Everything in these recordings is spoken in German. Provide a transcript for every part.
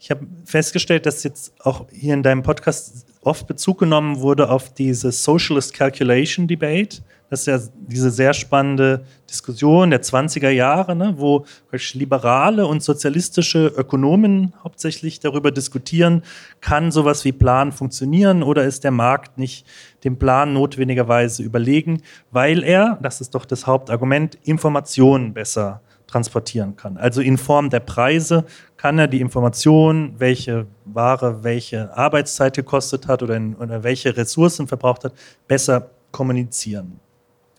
Ich habe festgestellt, dass jetzt auch hier in deinem Podcast oft Bezug genommen wurde auf diese Socialist Calculation Debate. Das ist ja diese sehr spannende Diskussion der 20er Jahre, ne, wo liberale und sozialistische Ökonomen hauptsächlich darüber diskutieren, kann sowas wie Plan funktionieren oder ist der Markt nicht dem Plan notwendigerweise überlegen, weil er, das ist doch das Hauptargument, Informationen besser transportieren kann. Also in Form der Preise kann er die Information, welche Ware welche Arbeitszeit gekostet hat oder, in, oder welche Ressourcen verbraucht hat, besser kommunizieren.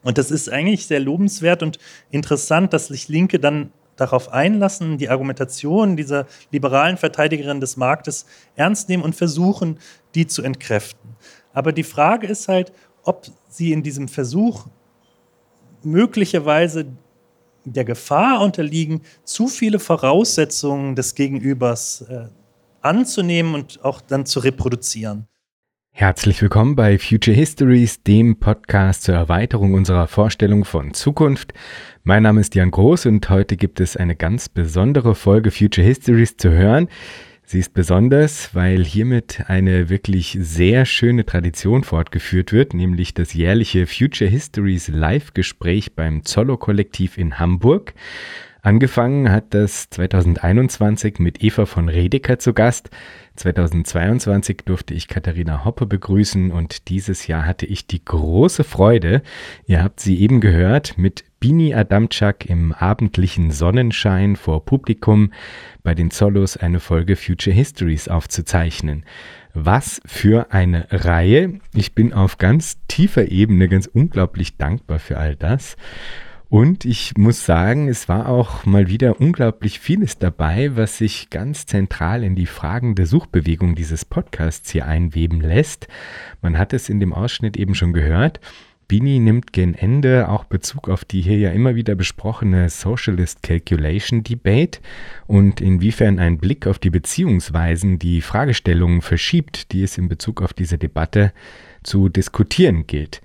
Und das ist eigentlich sehr lobenswert und interessant, dass sich Linke dann darauf einlassen, die Argumentation dieser liberalen Verteidigerin des Marktes ernst nehmen und versuchen, die zu entkräften. Aber die Frage ist halt, ob sie in diesem Versuch möglicherweise der Gefahr unterliegen, zu viele Voraussetzungen des Gegenübers äh, anzunehmen und auch dann zu reproduzieren. Herzlich willkommen bei Future Histories, dem Podcast zur Erweiterung unserer Vorstellung von Zukunft. Mein Name ist Jan Groß und heute gibt es eine ganz besondere Folge Future Histories zu hören. Sie ist besonders, weil hiermit eine wirklich sehr schöne Tradition fortgeführt wird, nämlich das jährliche Future Histories Live-Gespräch beim Zollo-Kollektiv in Hamburg. Angefangen hat das 2021 mit Eva von Redeker zu Gast. 2022 durfte ich Katharina Hoppe begrüßen und dieses Jahr hatte ich die große Freude, ihr habt sie eben gehört, mit Bini Adamczak im abendlichen Sonnenschein vor Publikum bei den Zollos eine Folge Future Histories aufzuzeichnen. Was für eine Reihe. Ich bin auf ganz tiefer Ebene ganz unglaublich dankbar für all das. Und ich muss sagen, es war auch mal wieder unglaublich vieles dabei, was sich ganz zentral in die Fragen der Suchbewegung dieses Podcasts hier einweben lässt. Man hat es in dem Ausschnitt eben schon gehört. Bini nimmt gen Ende auch Bezug auf die hier ja immer wieder besprochene Socialist Calculation Debate und inwiefern ein Blick auf die Beziehungsweisen die Fragestellungen verschiebt, die es in Bezug auf diese Debatte zu diskutieren gilt.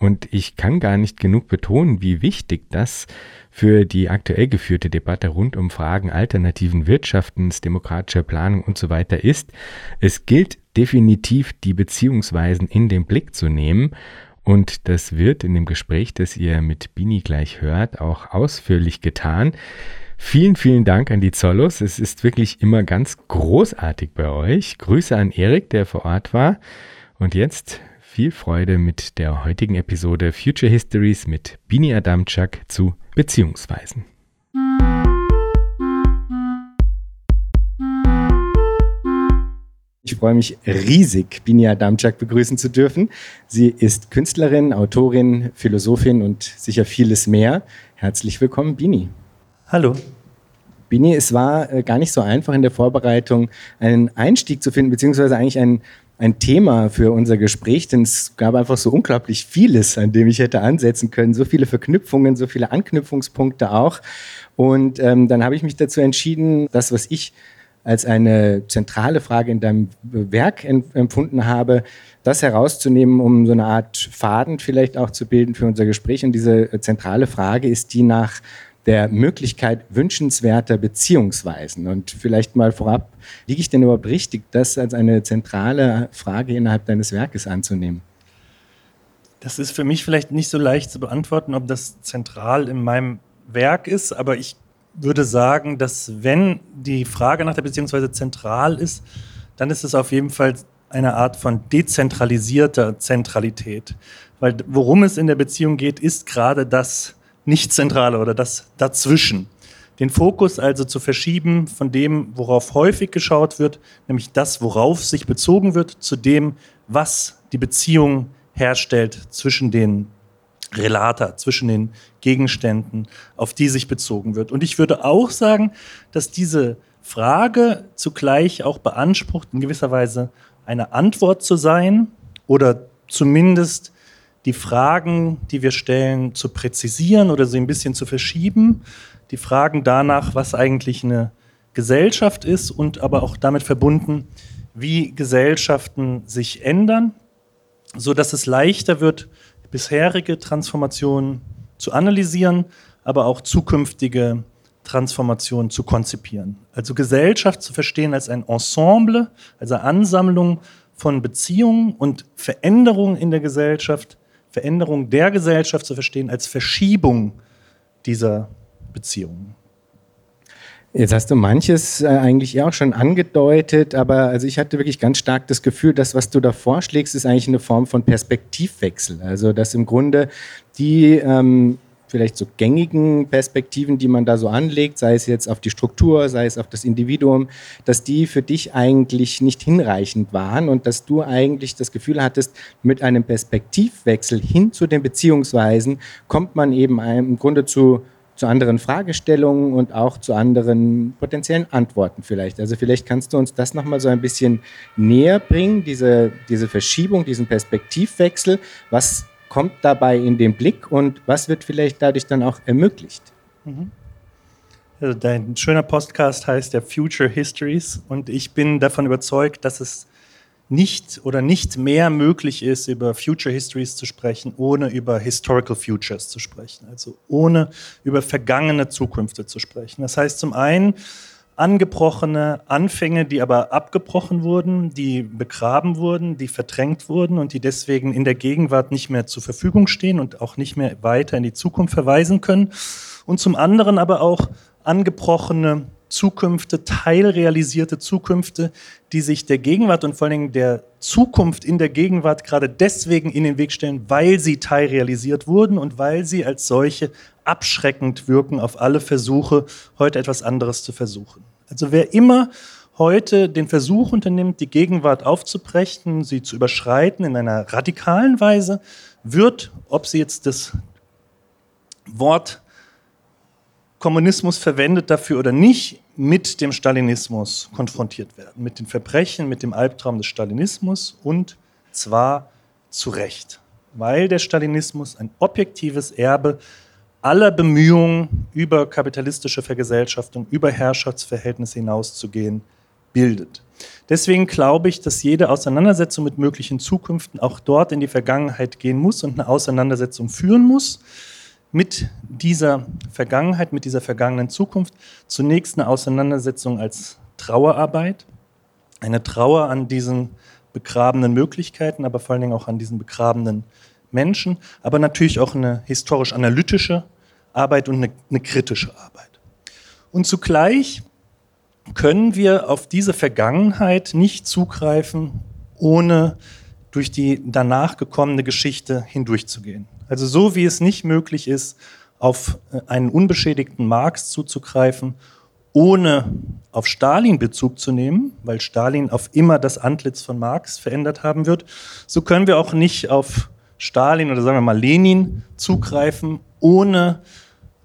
Und ich kann gar nicht genug betonen, wie wichtig das für die aktuell geführte Debatte rund um Fragen alternativen Wirtschaftens, demokratischer Planung und so weiter ist. Es gilt definitiv, die Beziehungsweisen in den Blick zu nehmen. Und das wird in dem Gespräch, das ihr mit Bini gleich hört, auch ausführlich getan. Vielen, vielen Dank an die Zollos. Es ist wirklich immer ganz großartig bei euch. Grüße an Erik, der vor Ort war. Und jetzt viel Freude mit der heutigen Episode Future Histories mit Bini Adamczak zu Beziehungsweisen. Ich freue mich riesig, Bini Adamczak begrüßen zu dürfen. Sie ist Künstlerin, Autorin, Philosophin und sicher vieles mehr. Herzlich willkommen, Bini. Hallo. Bini, es war äh, gar nicht so einfach in der Vorbereitung, einen Einstieg zu finden, beziehungsweise eigentlich einen ein Thema für unser Gespräch, denn es gab einfach so unglaublich vieles, an dem ich hätte ansetzen können, so viele Verknüpfungen, so viele Anknüpfungspunkte auch. Und ähm, dann habe ich mich dazu entschieden, das, was ich als eine zentrale Frage in deinem Werk empfunden habe, das herauszunehmen, um so eine Art Faden vielleicht auch zu bilden für unser Gespräch. Und diese zentrale Frage ist die nach der Möglichkeit wünschenswerter Beziehungsweisen. Und vielleicht mal vorab, liege ich denn überhaupt richtig, das als eine zentrale Frage innerhalb deines Werkes anzunehmen? Das ist für mich vielleicht nicht so leicht zu beantworten, ob das zentral in meinem Werk ist, aber ich würde sagen, dass wenn die Frage nach der Beziehungsweise zentral ist, dann ist es auf jeden Fall eine Art von dezentralisierter Zentralität. Weil worum es in der Beziehung geht, ist gerade das, nicht-zentrale oder das dazwischen. Den Fokus also zu verschieben von dem, worauf häufig geschaut wird, nämlich das, worauf sich bezogen wird, zu dem, was die Beziehung herstellt zwischen den Relata, zwischen den Gegenständen, auf die sich bezogen wird. Und ich würde auch sagen, dass diese Frage zugleich auch beansprucht, in gewisser Weise eine Antwort zu sein oder zumindest die Fragen, die wir stellen, zu präzisieren oder sie ein bisschen zu verschieben. Die Fragen danach, was eigentlich eine Gesellschaft ist und aber auch damit verbunden, wie Gesellschaften sich ändern, so dass es leichter wird, bisherige Transformationen zu analysieren, aber auch zukünftige Transformation zu konzipieren. Also Gesellschaft zu verstehen als ein Ensemble, also Ansammlung von Beziehungen und Veränderungen in der Gesellschaft, Veränderung der Gesellschaft zu verstehen als Verschiebung dieser Beziehungen. Jetzt hast du manches äh, eigentlich auch schon angedeutet, aber also ich hatte wirklich ganz stark das Gefühl, dass was du da vorschlägst, ist eigentlich eine Form von Perspektivwechsel. Also dass im Grunde die ähm, vielleicht so gängigen Perspektiven, die man da so anlegt, sei es jetzt auf die Struktur, sei es auf das Individuum, dass die für dich eigentlich nicht hinreichend waren und dass du eigentlich das Gefühl hattest, mit einem Perspektivwechsel hin zu den Beziehungsweisen kommt man eben im Grunde zu zu anderen Fragestellungen und auch zu anderen potenziellen Antworten vielleicht. Also vielleicht kannst du uns das nochmal so ein bisschen näher bringen, diese, diese Verschiebung, diesen Perspektivwechsel. Was kommt dabei in den Blick und was wird vielleicht dadurch dann auch ermöglicht? Mhm. Also dein schöner Podcast heißt ja Future Histories und ich bin davon überzeugt, dass es nicht oder nicht mehr möglich ist, über Future Histories zu sprechen, ohne über Historical Futures zu sprechen, also ohne über vergangene Zukünfte zu sprechen. Das heißt zum einen, angebrochene Anfänge, die aber abgebrochen wurden, die begraben wurden, die verdrängt wurden und die deswegen in der Gegenwart nicht mehr zur Verfügung stehen und auch nicht mehr weiter in die Zukunft verweisen können. Und zum anderen aber auch angebrochene Zukünfte, teilrealisierte Zukünfte, die sich der Gegenwart und vor allen Dingen der Zukunft in der Gegenwart gerade deswegen in den Weg stellen, weil sie teilrealisiert wurden und weil sie als solche abschreckend wirken auf alle Versuche, heute etwas anderes zu versuchen. Also wer immer heute den Versuch unternimmt, die Gegenwart aufzubrechen, sie zu überschreiten in einer radikalen Weise, wird, ob sie jetzt das Wort Kommunismus verwendet dafür oder nicht, mit dem Stalinismus konfrontiert werden, mit den Verbrechen, mit dem Albtraum des Stalinismus und zwar zu Recht, weil der Stalinismus ein objektives Erbe aller Bemühungen, über kapitalistische Vergesellschaftung, über Herrschaftsverhältnisse hinauszugehen, bildet. Deswegen glaube ich, dass jede Auseinandersetzung mit möglichen Zukünften auch dort in die Vergangenheit gehen muss und eine Auseinandersetzung führen muss mit dieser Vergangenheit, mit dieser vergangenen Zukunft. Zunächst eine Auseinandersetzung als Trauerarbeit, eine Trauer an diesen begrabenen Möglichkeiten, aber vor allen Dingen auch an diesen begrabenen Menschen, aber natürlich auch eine historisch-analytische Arbeit und eine, eine kritische Arbeit. Und zugleich können wir auf diese Vergangenheit nicht zugreifen, ohne durch die danach gekommene Geschichte hindurchzugehen. Also so wie es nicht möglich ist, auf äh, einen unbeschädigten Marx zuzugreifen, ohne auf Stalin Bezug zu nehmen, weil Stalin auf immer das Antlitz von Marx verändert haben wird, so können wir auch nicht auf Stalin oder sagen wir mal Lenin zugreifen, ohne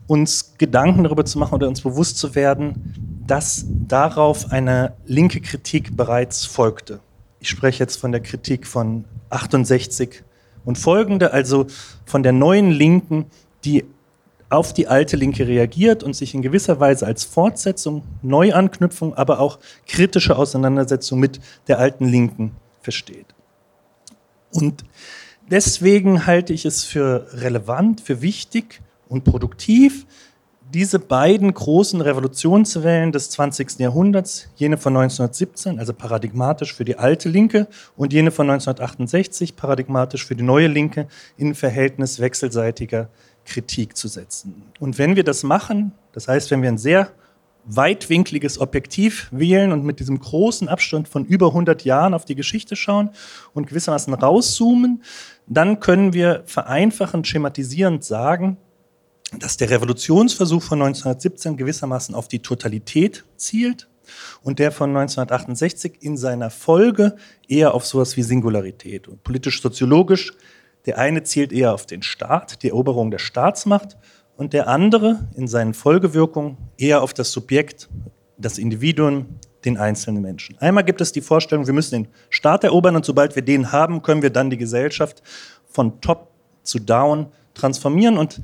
uns Gedanken darüber zu machen oder uns bewusst zu werden, dass darauf eine linke Kritik bereits folgte. Ich spreche jetzt von der Kritik von 68 und folgende, also von der neuen Linken, die auf die alte Linke reagiert und sich in gewisser Weise als Fortsetzung, Neuanknüpfung, aber auch kritische Auseinandersetzung mit der alten Linken versteht. Und deswegen halte ich es für relevant, für wichtig und produktiv, diese beiden großen Revolutionswellen des 20. Jahrhunderts, jene von 1917, also paradigmatisch für die alte Linke, und jene von 1968, paradigmatisch für die neue Linke, in Verhältnis wechselseitiger Kritik zu setzen. Und wenn wir das machen, das heißt, wenn wir ein sehr weitwinkliges Objektiv wählen und mit diesem großen Abstand von über 100 Jahren auf die Geschichte schauen und gewissermaßen rauszoomen, dann können wir vereinfachend, schematisierend sagen, dass der Revolutionsversuch von 1917 gewissermaßen auf die Totalität zielt und der von 1968 in seiner Folge eher auf sowas wie Singularität. Und politisch-soziologisch, der eine zielt eher auf den Staat, die Eroberung der Staatsmacht und der andere in seinen Folgewirkungen eher auf das Subjekt, das Individuum, den einzelnen Menschen. Einmal gibt es die Vorstellung, wir müssen den Staat erobern und sobald wir den haben, können wir dann die Gesellschaft von top zu down transformieren und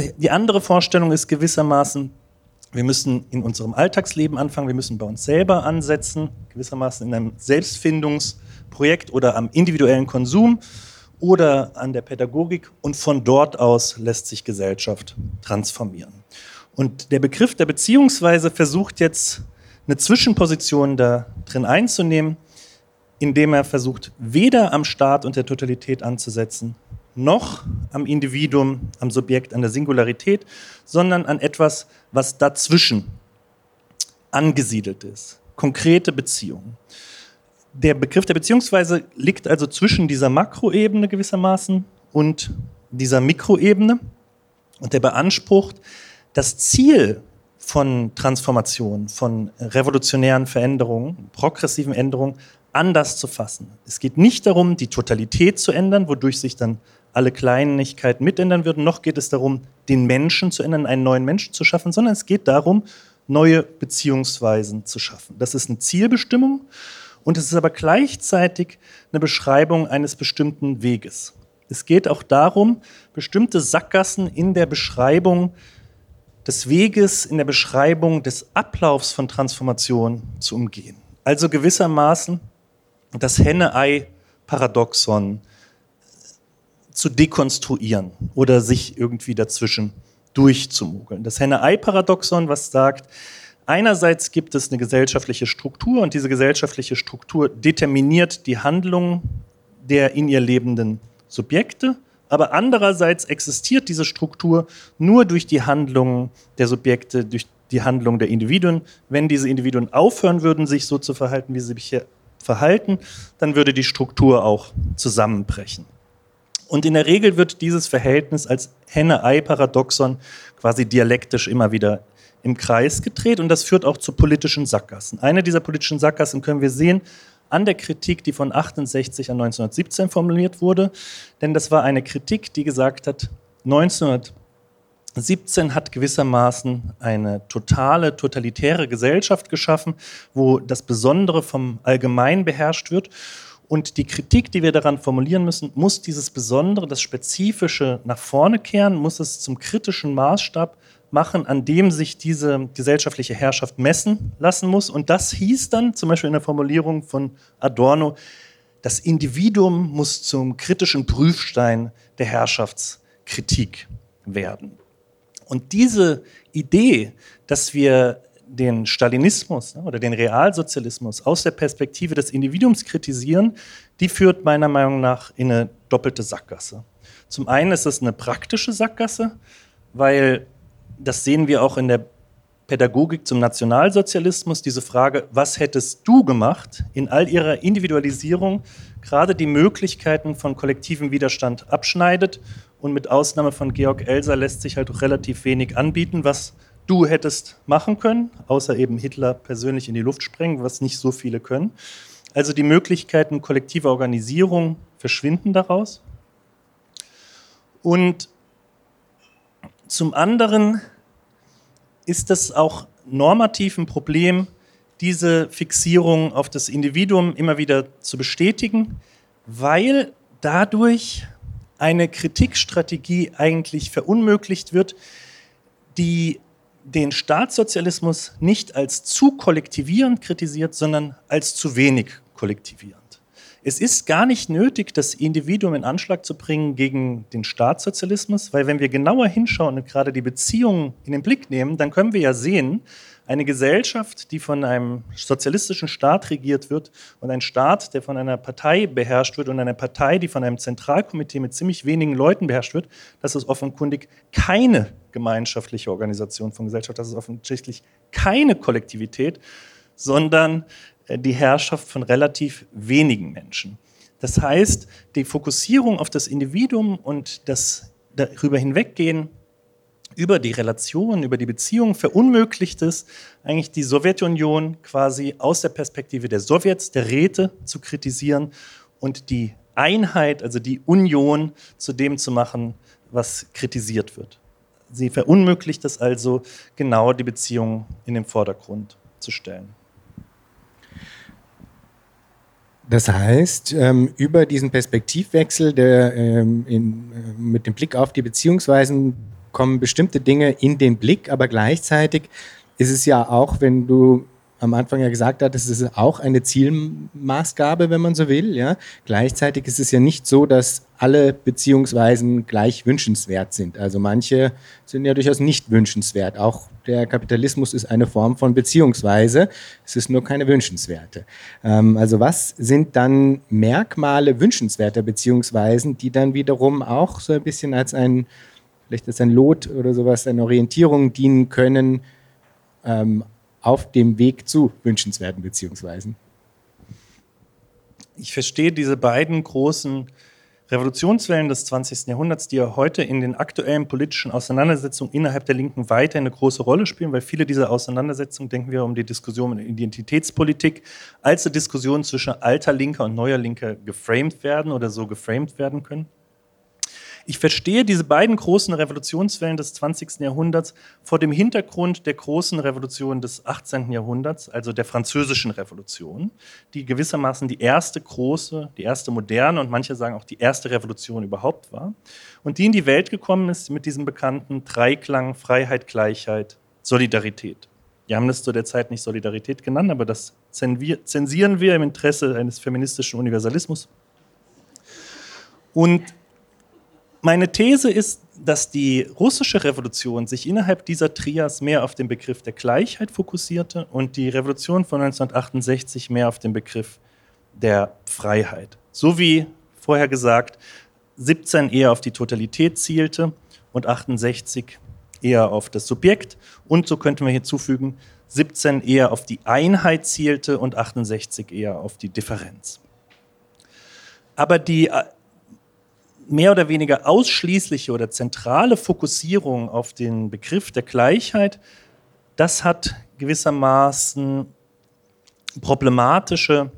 die andere Vorstellung ist gewissermaßen, wir müssen in unserem Alltagsleben anfangen, wir müssen bei uns selber ansetzen, gewissermaßen in einem Selbstfindungsprojekt oder am individuellen Konsum oder an der Pädagogik und von dort aus lässt sich Gesellschaft transformieren. Und der Begriff der Beziehungsweise versucht jetzt eine Zwischenposition da drin einzunehmen, indem er versucht, weder am Staat und der Totalität anzusetzen, noch am Individuum, am Subjekt, an der Singularität, sondern an etwas, was dazwischen angesiedelt ist. Konkrete Beziehungen. Der Begriff der Beziehungsweise liegt also zwischen dieser Makroebene gewissermaßen und dieser Mikroebene und der beansprucht, das Ziel von Transformation, von revolutionären Veränderungen, progressiven Änderungen anders zu fassen. Es geht nicht darum, die Totalität zu ändern, wodurch sich dann alle Kleinigkeiten mitändern würden, noch geht es darum, den Menschen zu ändern, einen neuen Menschen zu schaffen, sondern es geht darum, neue Beziehungsweisen zu schaffen. Das ist eine Zielbestimmung und es ist aber gleichzeitig eine Beschreibung eines bestimmten Weges. Es geht auch darum, bestimmte Sackgassen in der Beschreibung des Weges, in der Beschreibung des Ablaufs von Transformation zu umgehen. Also gewissermaßen das Henne-Ei-Paradoxon zu dekonstruieren oder sich irgendwie dazwischen durchzumogeln. Das Henne-Ei-Paradoxon, was sagt, einerseits gibt es eine gesellschaftliche Struktur und diese gesellschaftliche Struktur determiniert die Handlungen der in ihr lebenden Subjekte, aber andererseits existiert diese Struktur nur durch die Handlungen der Subjekte, durch die Handlungen der Individuen. Wenn diese Individuen aufhören würden, sich so zu verhalten, wie sie sich hier verhalten, dann würde die Struktur auch zusammenbrechen. Und in der Regel wird dieses Verhältnis als Henne-Ei-Paradoxon quasi dialektisch immer wieder im Kreis gedreht und das führt auch zu politischen Sackgassen. Eine dieser politischen Sackgassen können wir sehen an der Kritik, die von 68 an 1917 formuliert wurde, denn das war eine Kritik, die gesagt hat, 1917 hat gewissermaßen eine totale, totalitäre Gesellschaft geschaffen, wo das Besondere vom Allgemein beherrscht wird und die Kritik, die wir daran formulieren müssen, muss dieses Besondere, das Spezifische nach vorne kehren, muss es zum kritischen Maßstab machen, an dem sich diese gesellschaftliche Herrschaft messen lassen muss. Und das hieß dann zum Beispiel in der Formulierung von Adorno, das Individuum muss zum kritischen Prüfstein der Herrschaftskritik werden. Und diese Idee, dass wir den Stalinismus ne, oder den Realsozialismus aus der Perspektive des Individuums kritisieren, die führt meiner Meinung nach in eine doppelte Sackgasse. Zum einen ist es eine praktische Sackgasse, weil das sehen wir auch in der Pädagogik zum Nationalsozialismus, diese Frage, was hättest du gemacht, in all ihrer Individualisierung gerade die Möglichkeiten von kollektivem Widerstand abschneidet und mit Ausnahme von Georg Elser lässt sich halt auch relativ wenig anbieten, was du hättest machen können, außer eben Hitler persönlich in die Luft sprengen, was nicht so viele können. Also die Möglichkeiten kollektiver Organisierung verschwinden daraus. Und zum anderen ist das auch normativ ein Problem, diese Fixierung auf das Individuum immer wieder zu bestätigen, weil dadurch eine Kritikstrategie eigentlich verunmöglicht wird, die den Staatssozialismus nicht als zu kollektivierend kritisiert, sondern als zu wenig kollektivierend. Es ist gar nicht nötig, das Individuum in Anschlag zu bringen gegen den Staatssozialismus, weil wenn wir genauer hinschauen und gerade die Beziehungen in den Blick nehmen, dann können wir ja sehen, eine Gesellschaft, die von einem sozialistischen Staat regiert wird und ein Staat, der von einer Partei beherrscht wird und eine Partei, die von einem Zentralkomitee mit ziemlich wenigen Leuten beherrscht wird, das ist offenkundig keine gemeinschaftliche Organisation von Gesellschaft, das ist offensichtlich keine Kollektivität, sondern äh, die Herrschaft von relativ wenigen Menschen. Das heißt, die Fokussierung auf das Individuum und das darüber hinweggehen über die Relation, über die Beziehung verunmöglicht es, eigentlich die Sowjetunion quasi aus der Perspektive der Sowjets, der Räte zu kritisieren und die Einheit, also die Union zu dem zu machen, was kritisiert wird. Sie verunmöglicht es also, genau die Beziehung in den Vordergrund zu stellen. Das heißt, ähm, über diesen Perspektivwechsel der, ähm, äh, mit dem Blick auf die Beziehungsweisen kommen bestimmte Dinge in den Blick, aber gleichzeitig ist es ja auch, wenn du am Anfang ja gesagt hat, es ist auch eine Zielmaßgabe, wenn man so will. Ja? Gleichzeitig ist es ja nicht so, dass alle Beziehungsweisen gleich wünschenswert sind. Also manche sind ja durchaus nicht wünschenswert. Auch der Kapitalismus ist eine Form von Beziehungsweise. Es ist nur keine wünschenswerte. Ähm, also was sind dann Merkmale wünschenswerter Beziehungsweisen, die dann wiederum auch so ein bisschen als ein, vielleicht als ein Lot oder sowas, eine Orientierung dienen können, ähm, auf dem Weg zu wünschenswerten Beziehungsweisen. Ich verstehe diese beiden großen Revolutionswellen des 20. Jahrhunderts, die ja heute in den aktuellen politischen Auseinandersetzungen innerhalb der Linken weiter eine große Rolle spielen, weil viele dieser Auseinandersetzungen, denken wir um die Diskussion in Identitätspolitik, als eine Diskussion zwischen alter Linker und neuer Linker geframed werden oder so geframed werden können. Ich verstehe diese beiden großen Revolutionswellen des 20. Jahrhunderts vor dem Hintergrund der großen Revolution des 18. Jahrhunderts, also der französischen Revolution, die gewissermaßen die erste große, die erste moderne und manche sagen auch die erste Revolution überhaupt war und die in die Welt gekommen ist mit diesem bekannten Dreiklang Freiheit, Gleichheit, Solidarität. Wir haben das zu der Zeit nicht Solidarität genannt, aber das zensieren wir im Interesse eines feministischen Universalismus. Und meine These ist, dass die russische Revolution sich innerhalb dieser Trias mehr auf den Begriff der Gleichheit fokussierte und die Revolution von 1968 mehr auf den Begriff der Freiheit. So wie vorher gesagt, 17 eher auf die Totalität zielte und 68 eher auf das Subjekt. Und so könnten wir hinzufügen, 17 eher auf die Einheit zielte und 68 eher auf die Differenz. Aber die mehr oder weniger ausschließliche oder zentrale Fokussierung auf den Begriff der Gleichheit, das hat gewissermaßen problematische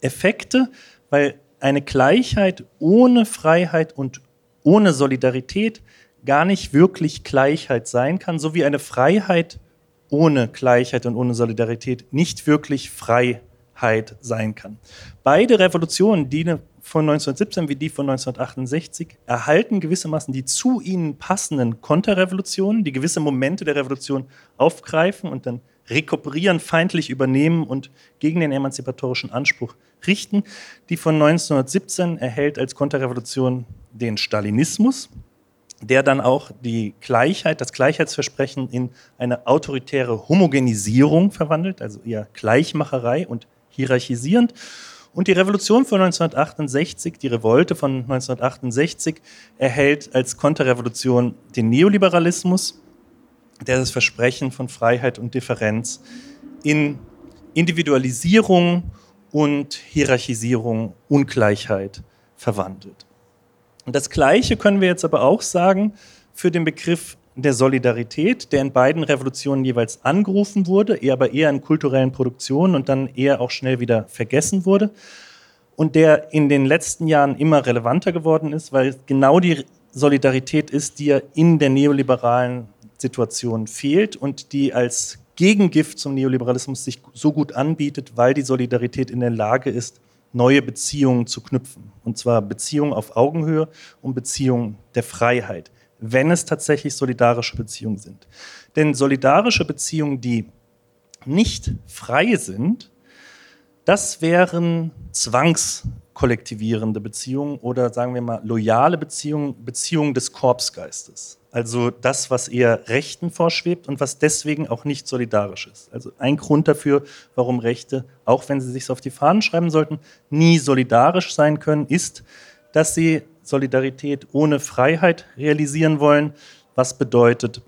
Effekte, weil eine Gleichheit ohne Freiheit und ohne Solidarität gar nicht wirklich Gleichheit sein kann, so wie eine Freiheit ohne Gleichheit und ohne Solidarität nicht wirklich Freiheit sein kann. Beide Revolutionen dienen von 1917 wie die von 1968 erhalten gewissermaßen die zu ihnen passenden Konterrevolutionen, die gewisse Momente der Revolution aufgreifen und dann rekuperieren, feindlich übernehmen und gegen den emanzipatorischen Anspruch richten. Die von 1917 erhält als Konterrevolution den Stalinismus, der dann auch die Gleichheit, das Gleichheitsversprechen in eine autoritäre Homogenisierung verwandelt, also eher Gleichmacherei und hierarchisierend. Und die Revolution von 1968, die Revolte von 1968, erhält als Konterrevolution den Neoliberalismus, der das Versprechen von Freiheit und Differenz in Individualisierung und Hierarchisierung, Ungleichheit verwandelt. Und das Gleiche können wir jetzt aber auch sagen für den Begriff der Solidarität, der in beiden Revolutionen jeweils angerufen wurde, aber eher in kulturellen Produktionen und dann eher auch schnell wieder vergessen wurde. Und der in den letzten Jahren immer relevanter geworden ist, weil genau die Solidarität ist, die ja in der neoliberalen Situation fehlt und die als Gegengift zum Neoliberalismus sich so gut anbietet, weil die Solidarität in der Lage ist, neue Beziehungen zu knüpfen. Und zwar Beziehungen auf Augenhöhe und Beziehungen der Freiheit wenn es tatsächlich solidarische Beziehungen sind. Denn solidarische Beziehungen, die nicht frei sind, das wären zwangskollektivierende Beziehungen oder sagen wir mal loyale Beziehungen, Beziehungen des Korpsgeistes. Also das, was eher Rechten vorschwebt und was deswegen auch nicht solidarisch ist. Also ein Grund dafür, warum Rechte, auch wenn sie sich auf die Fahnen schreiben sollten, nie solidarisch sein können, ist, dass sie Solidarität ohne Freiheit realisieren wollen, was bedeutet,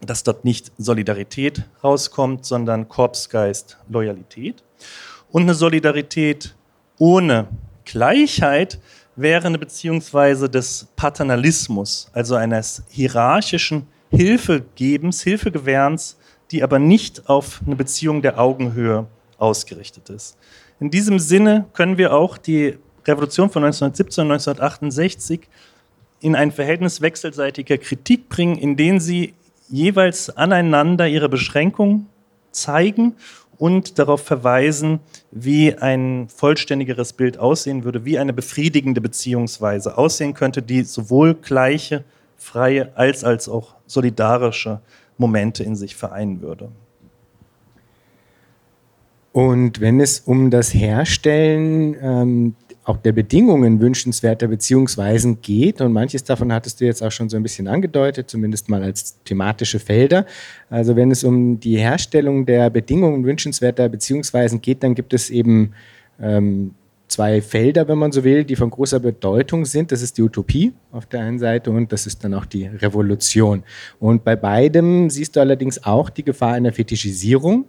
dass dort nicht Solidarität rauskommt, sondern Korpsgeist, Loyalität. Und eine Solidarität ohne Gleichheit wäre eine Beziehungsweise des Paternalismus, also eines hierarchischen Hilfegebens, Hilfegewährens, die aber nicht auf eine Beziehung der Augenhöhe ausgerichtet ist. In diesem Sinne können wir auch die Revolution von 1917 und 1968 in ein Verhältnis wechselseitiger Kritik bringen, in denen sie jeweils aneinander ihre Beschränkungen zeigen und darauf verweisen, wie ein vollständigeres Bild aussehen würde, wie eine befriedigende Beziehungsweise aussehen könnte, die sowohl gleiche, freie als, als auch solidarische Momente in sich vereinen würde. Und wenn es um das Herstellen ähm, auch der Bedingungen wünschenswerter Beziehungsweisen geht. Und manches davon hattest du jetzt auch schon so ein bisschen angedeutet, zumindest mal als thematische Felder. Also wenn es um die Herstellung der Bedingungen wünschenswerter Beziehungsweisen geht, dann gibt es eben ähm, zwei Felder, wenn man so will, die von großer Bedeutung sind. Das ist die Utopie auf der einen Seite und das ist dann auch die Revolution. Und bei beidem siehst du allerdings auch die Gefahr einer Fetischisierung,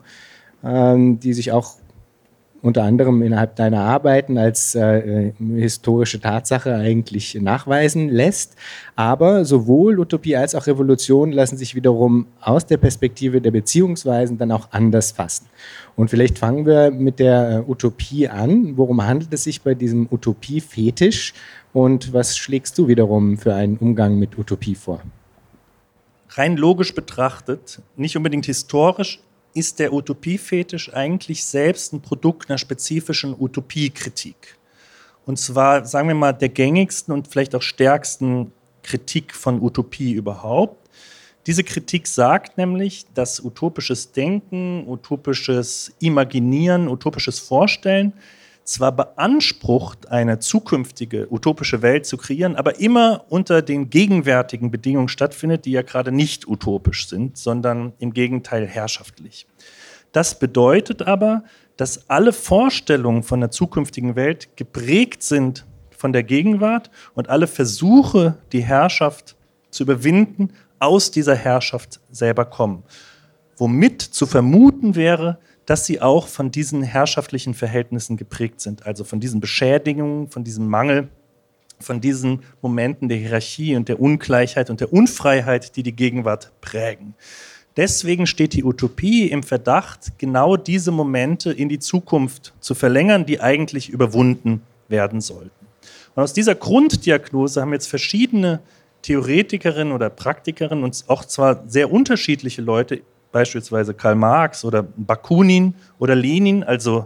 ähm, die sich auch unter anderem innerhalb deiner Arbeiten als äh, historische Tatsache eigentlich nachweisen lässt. Aber sowohl Utopie als auch Revolution lassen sich wiederum aus der Perspektive der Beziehungsweisen dann auch anders fassen. Und vielleicht fangen wir mit der äh, Utopie an. Worum handelt es sich bei diesem Utopie-Fetisch und was schlägst du wiederum für einen Umgang mit Utopie vor? Rein logisch betrachtet, nicht unbedingt historisch, ist der Utopiefetisch eigentlich selbst ein Produkt einer spezifischen Utopiekritik. Und zwar, sagen wir mal, der gängigsten und vielleicht auch stärksten Kritik von Utopie überhaupt. Diese Kritik sagt nämlich, dass utopisches Denken, utopisches Imaginieren, utopisches Vorstellen zwar beansprucht, eine zukünftige utopische Welt zu kreieren, aber immer unter den gegenwärtigen Bedingungen stattfindet, die ja gerade nicht utopisch sind, sondern im Gegenteil herrschaftlich. Das bedeutet aber, dass alle Vorstellungen von der zukünftigen Welt geprägt sind von der Gegenwart und alle Versuche, die Herrschaft zu überwinden, aus dieser Herrschaft selber kommen. Womit zu vermuten wäre, dass sie auch von diesen herrschaftlichen Verhältnissen geprägt sind, also von diesen Beschädigungen, von diesem Mangel, von diesen Momenten der Hierarchie und der Ungleichheit und der Unfreiheit, die die Gegenwart prägen. Deswegen steht die Utopie im Verdacht, genau diese Momente in die Zukunft zu verlängern, die eigentlich überwunden werden sollten. Und aus dieser Grunddiagnose haben jetzt verschiedene Theoretikerinnen oder Praktikerinnen und auch zwar sehr unterschiedliche Leute beispielsweise Karl Marx oder Bakunin oder Lenin, also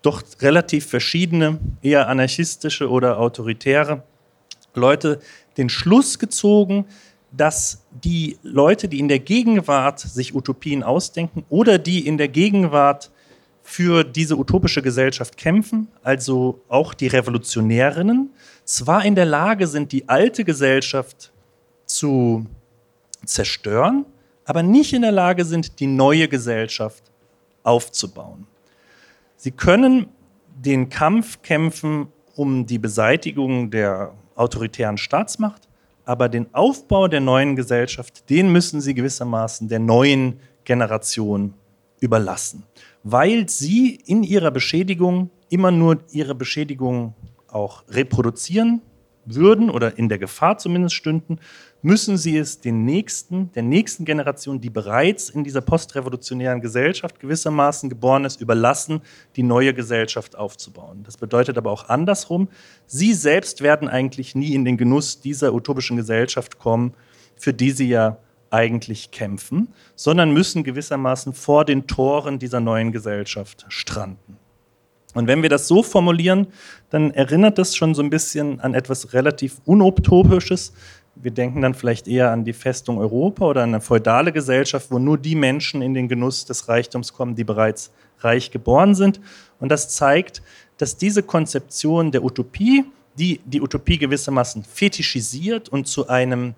doch relativ verschiedene, eher anarchistische oder autoritäre Leute, den Schluss gezogen, dass die Leute, die in der Gegenwart sich Utopien ausdenken oder die in der Gegenwart für diese utopische Gesellschaft kämpfen, also auch die Revolutionärinnen, zwar in der Lage sind, die alte Gesellschaft zu zerstören, aber nicht in der Lage sind, die neue Gesellschaft aufzubauen. Sie können den Kampf kämpfen um die Beseitigung der autoritären Staatsmacht, aber den Aufbau der neuen Gesellschaft, den müssen sie gewissermaßen der neuen Generation überlassen, weil sie in ihrer Beschädigung immer nur ihre Beschädigung auch reproduzieren würden oder in der Gefahr zumindest stünden, müssen sie es den nächsten, der nächsten Generation, die bereits in dieser postrevolutionären Gesellschaft gewissermaßen geboren ist, überlassen, die neue Gesellschaft aufzubauen. Das bedeutet aber auch andersrum, sie selbst werden eigentlich nie in den Genuss dieser utopischen Gesellschaft kommen, für die sie ja eigentlich kämpfen, sondern müssen gewissermaßen vor den Toren dieser neuen Gesellschaft stranden. Und wenn wir das so formulieren, dann erinnert das schon so ein bisschen an etwas relativ Unotopisches. Wir denken dann vielleicht eher an die Festung Europa oder an eine feudale Gesellschaft, wo nur die Menschen in den Genuss des Reichtums kommen, die bereits reich geboren sind. Und das zeigt, dass diese Konzeption der Utopie, die die Utopie gewissermaßen fetischisiert und zu einem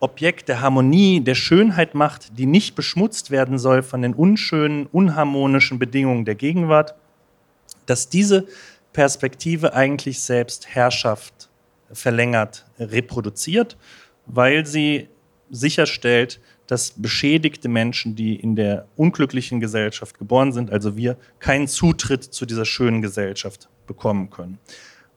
Objekt der Harmonie, der Schönheit macht, die nicht beschmutzt werden soll von den unschönen, unharmonischen Bedingungen der Gegenwart, dass diese Perspektive eigentlich selbst Herrschaft verlängert reproduziert, weil sie sicherstellt, dass beschädigte Menschen, die in der unglücklichen Gesellschaft geboren sind, also wir, keinen Zutritt zu dieser schönen Gesellschaft bekommen können.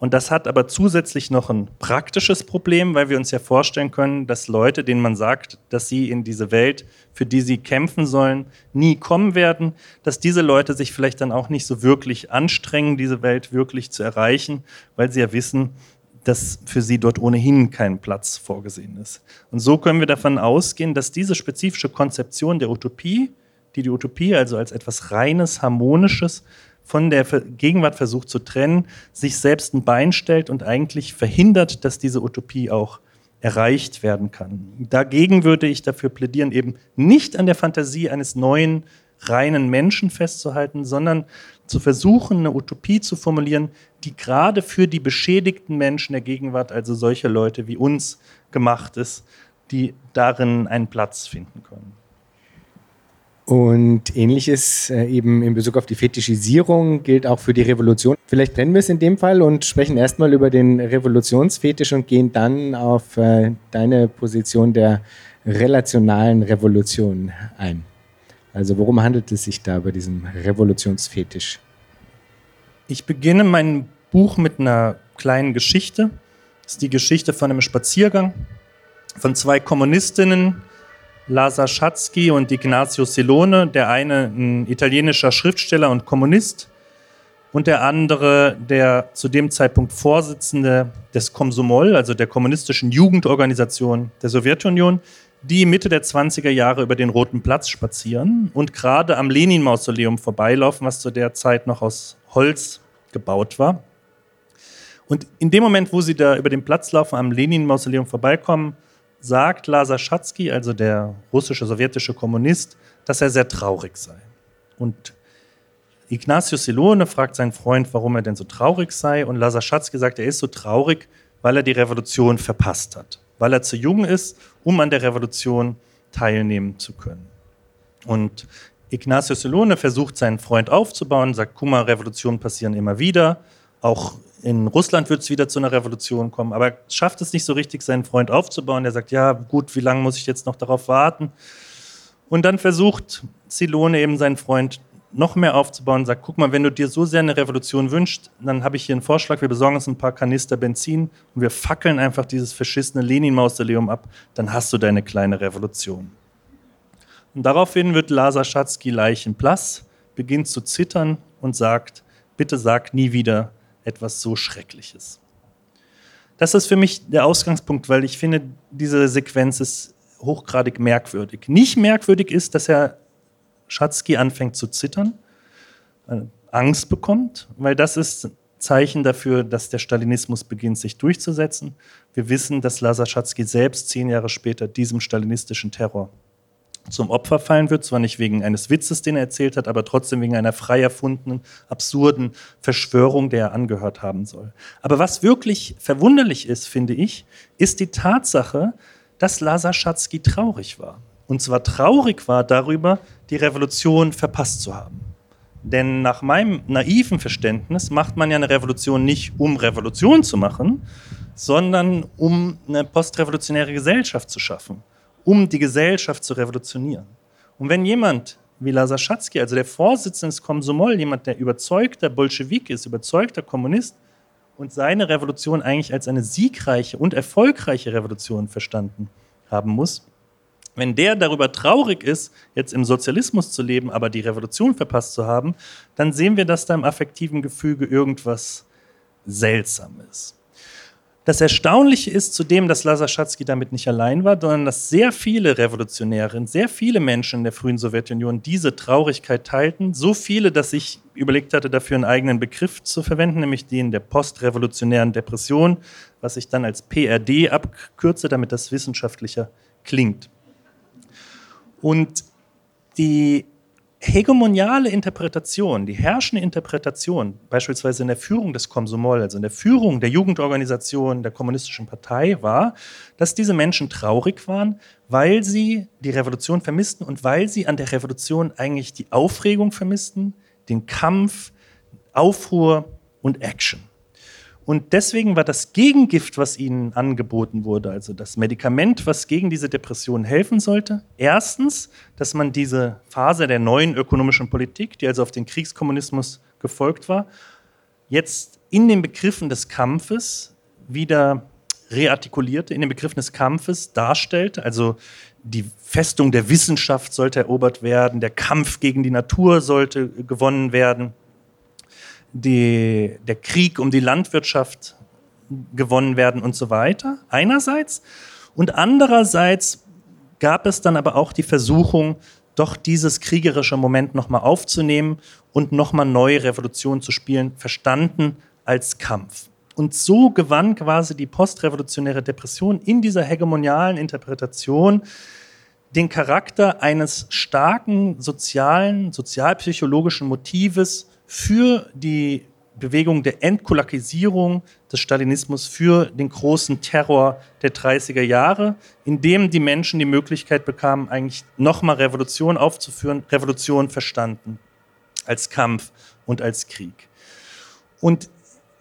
Und das hat aber zusätzlich noch ein praktisches Problem, weil wir uns ja vorstellen können, dass Leute, denen man sagt, dass sie in diese Welt, für die sie kämpfen sollen, nie kommen werden, dass diese Leute sich vielleicht dann auch nicht so wirklich anstrengen, diese Welt wirklich zu erreichen, weil sie ja wissen, dass für sie dort ohnehin kein Platz vorgesehen ist. Und so können wir davon ausgehen, dass diese spezifische Konzeption der Utopie, die die Utopie also als etwas reines, harmonisches, von der Gegenwart versucht zu trennen, sich selbst ein Bein stellt und eigentlich verhindert, dass diese Utopie auch erreicht werden kann. Dagegen würde ich dafür plädieren, eben nicht an der Fantasie eines neuen reinen Menschen festzuhalten, sondern zu versuchen, eine Utopie zu formulieren, die gerade für die beschädigten Menschen der Gegenwart, also solche Leute wie uns, gemacht ist, die darin einen Platz finden können. Und ähnliches äh, eben in Bezug auf die Fetischisierung gilt auch für die Revolution. Vielleicht trennen wir es in dem Fall und sprechen erstmal über den Revolutionsfetisch und gehen dann auf äh, deine Position der relationalen Revolution ein. Also worum handelt es sich da bei diesem Revolutionsfetisch? Ich beginne mein Buch mit einer kleinen Geschichte. Das ist die Geschichte von einem Spaziergang von zwei Kommunistinnen, Lasa Schatzky und Ignazio Silone, der eine ein italienischer Schriftsteller und Kommunist und der andere der zu dem Zeitpunkt Vorsitzende des Komsomol, also der kommunistischen Jugendorganisation der Sowjetunion, die Mitte der 20er Jahre über den Roten Platz spazieren und gerade am Lenin-Mausoleum vorbeilaufen, was zu der Zeit noch aus Holz gebaut war. Und in dem Moment, wo sie da über den Platz laufen, am Lenin-Mausoleum vorbeikommen, sagt Lazar Schatzky, also der russische sowjetische Kommunist, dass er sehr traurig sei. Und Ignacio Silone fragt seinen Freund, warum er denn so traurig sei. Und Lazar Schatzky sagt, er ist so traurig, weil er die Revolution verpasst hat, weil er zu jung ist, um an der Revolution teilnehmen zu können. Und Ignacio Silone versucht seinen Freund aufzubauen, sagt, guck mal, Revolutionen passieren immer wieder, auch in Russland wird es wieder zu einer Revolution kommen, aber er schafft es nicht so richtig, seinen Freund aufzubauen. Er sagt, ja, gut, wie lange muss ich jetzt noch darauf warten? Und dann versucht Silone eben seinen Freund noch mehr aufzubauen sagt, guck mal, wenn du dir so sehr eine Revolution wünschst, dann habe ich hier einen Vorschlag, wir besorgen uns ein paar Kanister Benzin und wir fackeln einfach dieses verschissene Lenin-Mausoleum ab, dann hast du deine kleine Revolution. Und daraufhin wird Lazar Schatzky leichenblass, beginnt zu zittern und sagt, bitte sag nie wieder, etwas so Schreckliches. Das ist für mich der Ausgangspunkt, weil ich finde, diese Sequenz ist hochgradig merkwürdig. Nicht merkwürdig ist, dass Herr Schatzky anfängt zu zittern, äh, Angst bekommt, weil das ist Zeichen dafür, dass der Stalinismus beginnt, sich durchzusetzen. Wir wissen, dass Lazar Schatzky selbst zehn Jahre später diesem stalinistischen Terror zum Opfer fallen wird, zwar nicht wegen eines Witzes, den er erzählt hat, aber trotzdem wegen einer frei erfundenen, absurden Verschwörung, der er angehört haben soll. Aber was wirklich verwunderlich ist, finde ich, ist die Tatsache, dass Lazar Schatzky traurig war. Und zwar traurig war darüber, die Revolution verpasst zu haben. Denn nach meinem naiven Verständnis macht man ja eine Revolution nicht, um Revolution zu machen, sondern um eine postrevolutionäre Gesellschaft zu schaffen um die Gesellschaft zu revolutionieren. Und wenn jemand wie Lazar Schatzky, also der Vorsitzende des Komsomol, jemand, der überzeugter Bolschewik ist, überzeugter Kommunist und seine Revolution eigentlich als eine siegreiche und erfolgreiche Revolution verstanden haben muss, wenn der darüber traurig ist, jetzt im Sozialismus zu leben, aber die Revolution verpasst zu haben, dann sehen wir, dass da im affektiven Gefüge irgendwas Seltsames. Das Erstaunliche ist zudem, dass Lazar Schatzky damit nicht allein war, sondern dass sehr viele Revolutionäre, sehr viele Menschen in der frühen Sowjetunion diese Traurigkeit teilten. So viele, dass ich überlegt hatte, dafür einen eigenen Begriff zu verwenden, nämlich den der postrevolutionären Depression, was ich dann als PRD abkürze, damit das wissenschaftlicher klingt. Und die hegemoniale Interpretation, die herrschende Interpretation, beispielsweise in der Führung des Komsomol, also in der Führung der Jugendorganisation der Kommunistischen Partei, war, dass diese Menschen traurig waren, weil sie die Revolution vermissten und weil sie an der Revolution eigentlich die Aufregung vermissten, den Kampf, Aufruhr und Action. Und deswegen war das Gegengift, was ihnen angeboten wurde, also das Medikament, was gegen diese Depression helfen sollte, erstens, dass man diese Phase der neuen ökonomischen Politik, die also auf den Kriegskommunismus gefolgt war, jetzt in den Begriffen des Kampfes wieder reartikulierte, in den Begriffen des Kampfes darstellte. Also die Festung der Wissenschaft sollte erobert werden, der Kampf gegen die Natur sollte gewonnen werden die, der Krieg um die Landwirtschaft gewonnen werden und so weiter, einerseits. Und andererseits gab es dann aber auch die Versuchung, doch dieses kriegerische Moment nochmal aufzunehmen und nochmal neue Revolutionen zu spielen, verstanden als Kampf. Und so gewann quasi die postrevolutionäre Depression in dieser hegemonialen Interpretation den Charakter eines starken sozialen, sozialpsychologischen Motives für die Bewegung der Entkulakisierung des Stalinismus für den großen Terror der 30er Jahre, in dem die Menschen die Möglichkeit bekamen, eigentlich nochmal Revolution aufzuführen, Revolution verstanden als Kampf und als Krieg. Und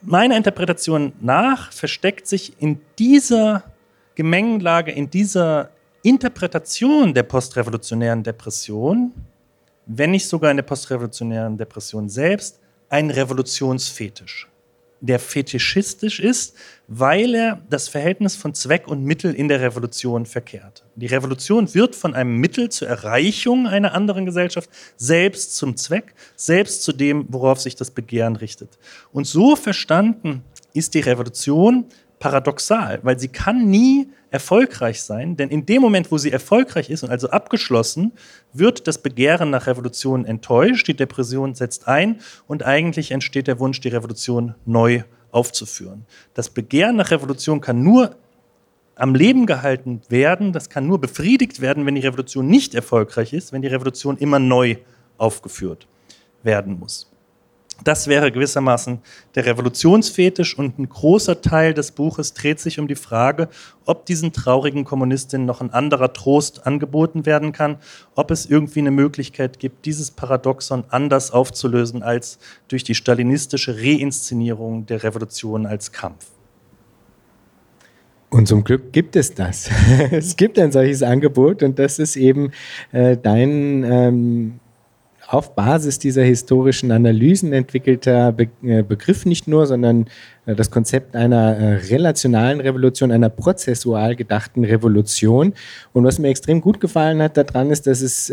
meiner Interpretation nach versteckt sich in dieser Gemengenlage, in dieser Interpretation der postrevolutionären Depression, wenn nicht sogar in der postrevolutionären Depression selbst, ein Revolutionsfetisch, der fetischistisch ist, weil er das Verhältnis von Zweck und Mittel in der Revolution verkehrt. Die Revolution wird von einem Mittel zur Erreichung einer anderen Gesellschaft selbst zum Zweck, selbst zu dem, worauf sich das Begehren richtet. Und so verstanden ist die Revolution paradoxal, weil sie kann nie erfolgreich sein, denn in dem Moment, wo sie erfolgreich ist und also abgeschlossen, wird das Begehren nach Revolution enttäuscht, die Depression setzt ein und eigentlich entsteht der Wunsch, die Revolution neu aufzuführen. Das Begehren nach Revolution kann nur am Leben gehalten werden, das kann nur befriedigt werden, wenn die Revolution nicht erfolgreich ist, wenn die Revolution immer neu aufgeführt werden muss. Das wäre gewissermaßen der Revolutionsfetisch und ein großer Teil des Buches dreht sich um die Frage, ob diesen traurigen Kommunistinnen noch ein anderer Trost angeboten werden kann, ob es irgendwie eine Möglichkeit gibt, dieses Paradoxon anders aufzulösen als durch die stalinistische Reinszenierung der Revolution als Kampf. Und zum Glück gibt es das. es gibt ein solches Angebot und das ist eben äh, dein ähm, auf Basis dieser historischen Analysen entwickelter Be äh, Begriff nicht nur, sondern äh, das Konzept einer äh, relationalen Revolution, einer prozessual gedachten Revolution. Und was mir extrem gut gefallen hat daran ist, dass es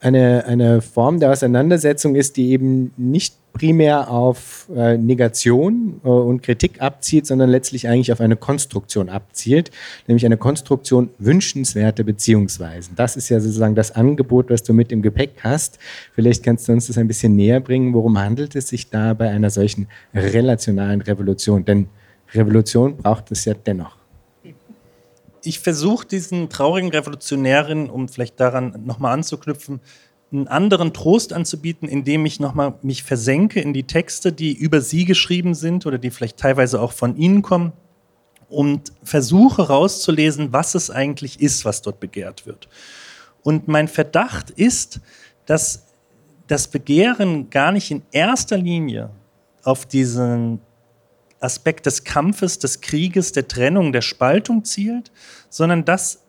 eine, eine Form der Auseinandersetzung ist, die eben nicht primär auf äh, Negation äh, und Kritik abzielt, sondern letztlich eigentlich auf eine Konstruktion abzielt, nämlich eine Konstruktion wünschenswerter Beziehungsweisen. Das ist ja sozusagen das Angebot, was du mit im Gepäck hast. Vielleicht kannst du uns das ein bisschen näher bringen. Worum handelt es sich da bei einer solchen relationalen Revolution? Denn Revolution braucht es ja dennoch ich versuche diesen traurigen Revolutionären, um vielleicht daran nochmal anzuknüpfen, einen anderen Trost anzubieten, indem ich nochmal mich versenke in die Texte, die über sie geschrieben sind oder die vielleicht teilweise auch von ihnen kommen und versuche rauszulesen, was es eigentlich ist, was dort begehrt wird. Und mein Verdacht ist, dass das Begehren gar nicht in erster Linie auf diesen Aspekt des Kampfes, des Krieges, der Trennung, der Spaltung zielt, sondern dass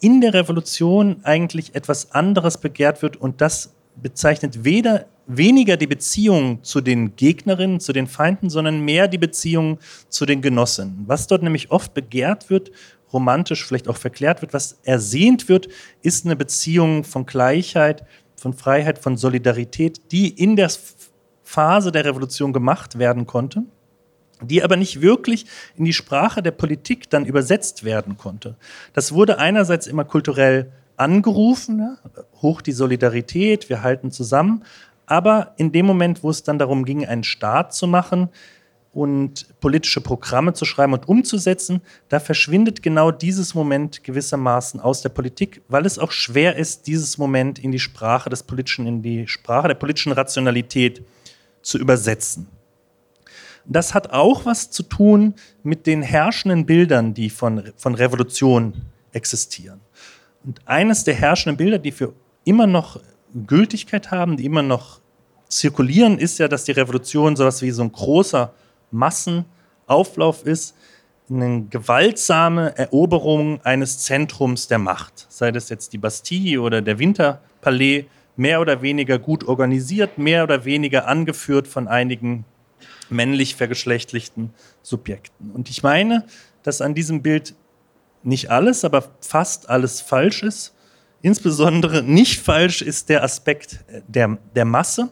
in der Revolution eigentlich etwas anderes begehrt wird und das bezeichnet weder weniger die Beziehung zu den Gegnerinnen, zu den Feinden, sondern mehr die Beziehung zu den Genossinnen. Was dort nämlich oft begehrt wird, romantisch vielleicht auch verklärt wird, was ersehnt wird, ist eine Beziehung von Gleichheit, von Freiheit, von Solidarität, die in der Phase der Revolution gemacht werden konnte die aber nicht wirklich in die Sprache der Politik dann übersetzt werden konnte. Das wurde einerseits immer kulturell angerufen, ne? hoch die Solidarität, wir halten zusammen, aber in dem Moment, wo es dann darum ging, einen Staat zu machen und politische Programme zu schreiben und umzusetzen, da verschwindet genau dieses Moment gewissermaßen aus der Politik, weil es auch schwer ist, dieses Moment in die Sprache des politischen, in die Sprache der politischen Rationalität zu übersetzen. Das hat auch was zu tun mit den herrschenden Bildern, die von, von Revolution existieren. Und eines der herrschenden Bilder, die für immer noch Gültigkeit haben, die immer noch zirkulieren, ist ja, dass die Revolution sowas wie so ein großer Massenauflauf ist, eine gewaltsame Eroberung eines Zentrums der Macht, sei das jetzt die Bastille oder der Winterpalais, mehr oder weniger gut organisiert, mehr oder weniger angeführt von einigen männlich vergeschlechtlichten Subjekten. Und ich meine, dass an diesem Bild nicht alles, aber fast alles falsch ist. Insbesondere nicht falsch ist der Aspekt der, der Masse,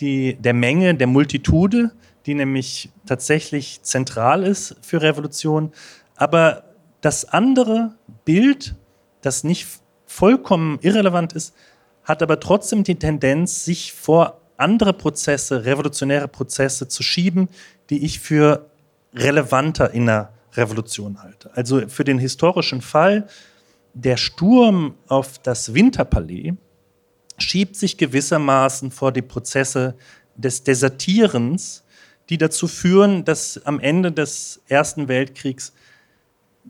die, der Menge, der Multitude, die nämlich tatsächlich zentral ist für Revolution. Aber das andere Bild, das nicht vollkommen irrelevant ist, hat aber trotzdem die Tendenz, sich vor andere Prozesse, revolutionäre Prozesse zu schieben, die ich für relevanter in der Revolution halte. Also für den historischen Fall der Sturm auf das Winterpalais schiebt sich gewissermaßen vor die Prozesse des Desertierens, die dazu führen, dass am Ende des Ersten Weltkriegs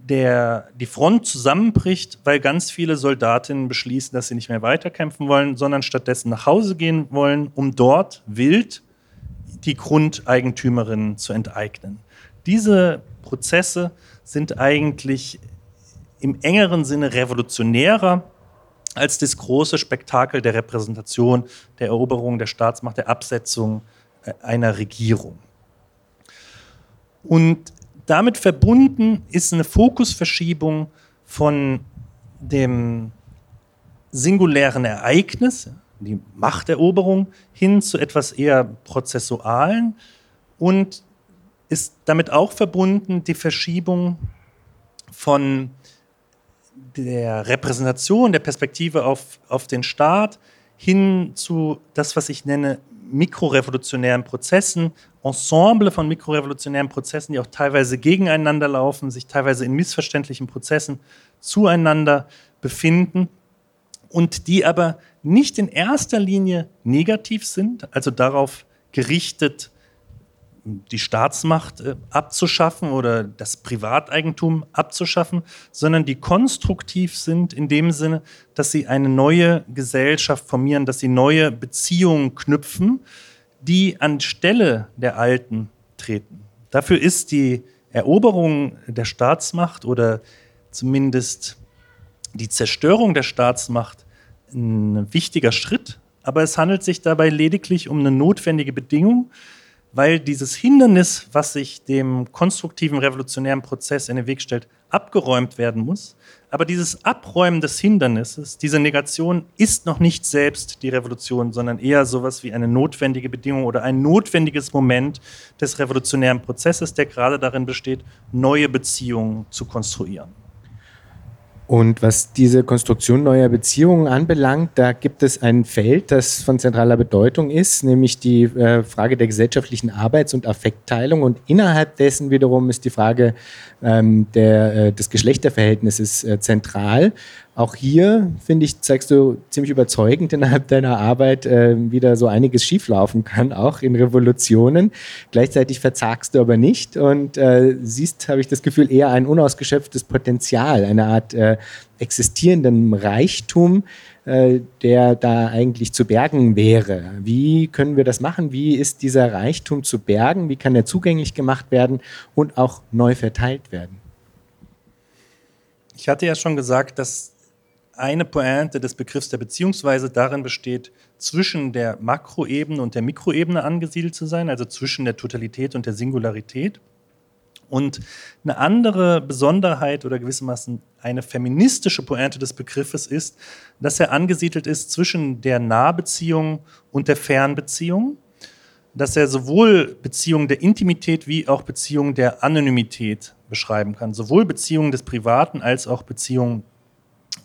der, die Front zusammenbricht, weil ganz viele Soldatinnen beschließen, dass sie nicht mehr weiterkämpfen wollen, sondern stattdessen nach Hause gehen wollen, um dort wild die Grundeigentümerinnen zu enteignen. Diese Prozesse sind eigentlich im engeren Sinne revolutionärer als das große Spektakel der Repräsentation, der Eroberung der Staatsmacht, der Absetzung äh, einer Regierung. Und damit verbunden ist eine Fokusverschiebung von dem singulären Ereignis, die Machteroberung, hin zu etwas eher Prozessualen und ist damit auch verbunden die Verschiebung von der Repräsentation, der Perspektive auf, auf den Staat hin zu das, was ich nenne mikrorevolutionären Prozessen, Ensemble von mikrorevolutionären Prozessen, die auch teilweise gegeneinander laufen, sich teilweise in missverständlichen Prozessen zueinander befinden und die aber nicht in erster Linie negativ sind, also darauf gerichtet, die Staatsmacht äh, abzuschaffen oder das Privateigentum abzuschaffen, sondern die konstruktiv sind in dem Sinne, dass sie eine neue Gesellschaft formieren, dass sie neue Beziehungen knüpfen, die anstelle der alten treten. Dafür ist die Eroberung der Staatsmacht oder zumindest die Zerstörung der Staatsmacht ein wichtiger Schritt, aber es handelt sich dabei lediglich um eine notwendige Bedingung, weil dieses Hindernis, was sich dem konstruktiven revolutionären Prozess in den Weg stellt, abgeräumt werden muss. Aber dieses Abräumen des Hindernisses, diese Negation ist noch nicht selbst die Revolution, sondern eher sowas wie eine notwendige Bedingung oder ein notwendiges Moment des revolutionären Prozesses, der gerade darin besteht, neue Beziehungen zu konstruieren. Und was diese Konstruktion neuer Beziehungen anbelangt, da gibt es ein Feld, das von zentraler Bedeutung ist, nämlich die äh, Frage der gesellschaftlichen Arbeits- und Affektteilung. Und innerhalb dessen wiederum ist die Frage ähm, der, äh, des Geschlechterverhältnisses äh, zentral. Auch hier, finde ich, zeigst du ziemlich überzeugend innerhalb deiner Arbeit, äh, wie da so einiges schieflaufen kann, auch in Revolutionen. Gleichzeitig verzagst du aber nicht und äh, siehst, habe ich das Gefühl, eher ein unausgeschöpftes Potenzial, eine Art äh, existierenden Reichtum, äh, der da eigentlich zu bergen wäre. Wie können wir das machen? Wie ist dieser Reichtum zu bergen? Wie kann er zugänglich gemacht werden und auch neu verteilt werden? Ich hatte ja schon gesagt, dass eine Pointe des Begriffs der Beziehungsweise darin besteht, zwischen der Makroebene und der Mikroebene angesiedelt zu sein, also zwischen der Totalität und der Singularität. Und eine andere Besonderheit oder gewissermaßen eine feministische Pointe des Begriffes ist, dass er angesiedelt ist zwischen der Nahbeziehung und der Fernbeziehung, dass er sowohl Beziehungen der Intimität wie auch Beziehungen der Anonymität beschreiben kann, sowohl Beziehungen des Privaten als auch Beziehungen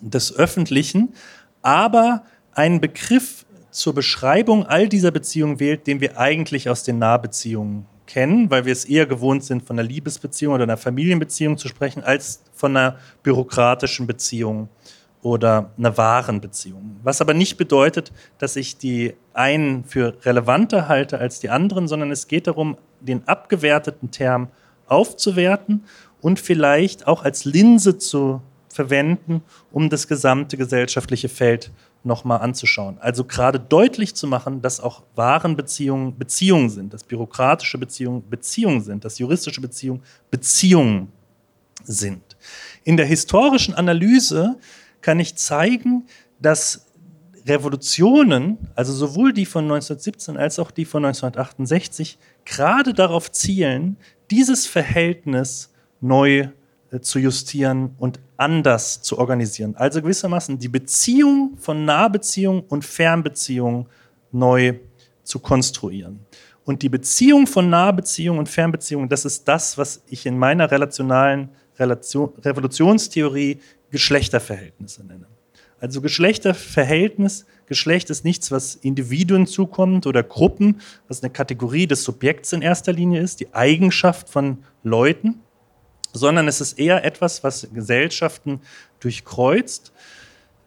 des Öffentlichen, aber einen Begriff zur Beschreibung all dieser Beziehungen wählt, den wir eigentlich aus den Nahbeziehungen kennen, weil wir es eher gewohnt sind, von einer Liebesbeziehung oder einer Familienbeziehung zu sprechen, als von einer bürokratischen Beziehung oder einer wahren Beziehung. Was aber nicht bedeutet, dass ich die einen für relevanter halte als die anderen, sondern es geht darum, den abgewerteten Term aufzuwerten und vielleicht auch als Linse zu verwenden, um das gesamte gesellschaftliche Feld nochmal anzuschauen. Also gerade deutlich zu machen, dass auch wahren Beziehungen sind, dass bürokratische Beziehungen Beziehungen sind, dass juristische Beziehungen Beziehungen sind. In der historischen Analyse kann ich zeigen, dass Revolutionen, also sowohl die von 1917 als auch die von 1968, gerade darauf zielen, dieses Verhältnis neu äh, zu justieren und anders zu organisieren. Also gewissermaßen die Beziehung von Nahbeziehung und Fernbeziehung neu zu konstruieren. Und die Beziehung von Nahbeziehung und Fernbeziehung, das ist das, was ich in meiner relationalen Relation, Revolutionstheorie Geschlechterverhältnisse nenne. Also Geschlechterverhältnis, Geschlecht ist nichts, was Individuen zukommt oder Gruppen, was eine Kategorie des Subjekts in erster Linie ist, die Eigenschaft von Leuten, sondern es ist eher etwas, was Gesellschaften durchkreuzt,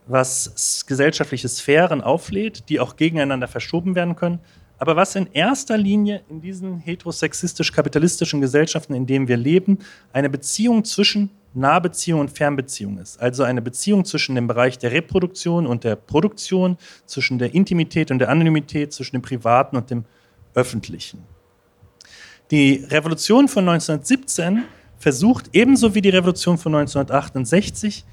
was gesellschaftliche Sphären auflädt, die auch gegeneinander verschoben werden können, aber was in erster Linie in diesen heterosexistisch-kapitalistischen Gesellschaften, in denen wir leben, eine Beziehung zwischen Nahbeziehung und Fernbeziehung ist. Also eine Beziehung zwischen dem Bereich der Reproduktion und der Produktion, zwischen der Intimität und der Anonymität, zwischen dem Privaten und dem Öffentlichen. Die Revolution von 1917 versucht ebenso wie die Revolution von 1968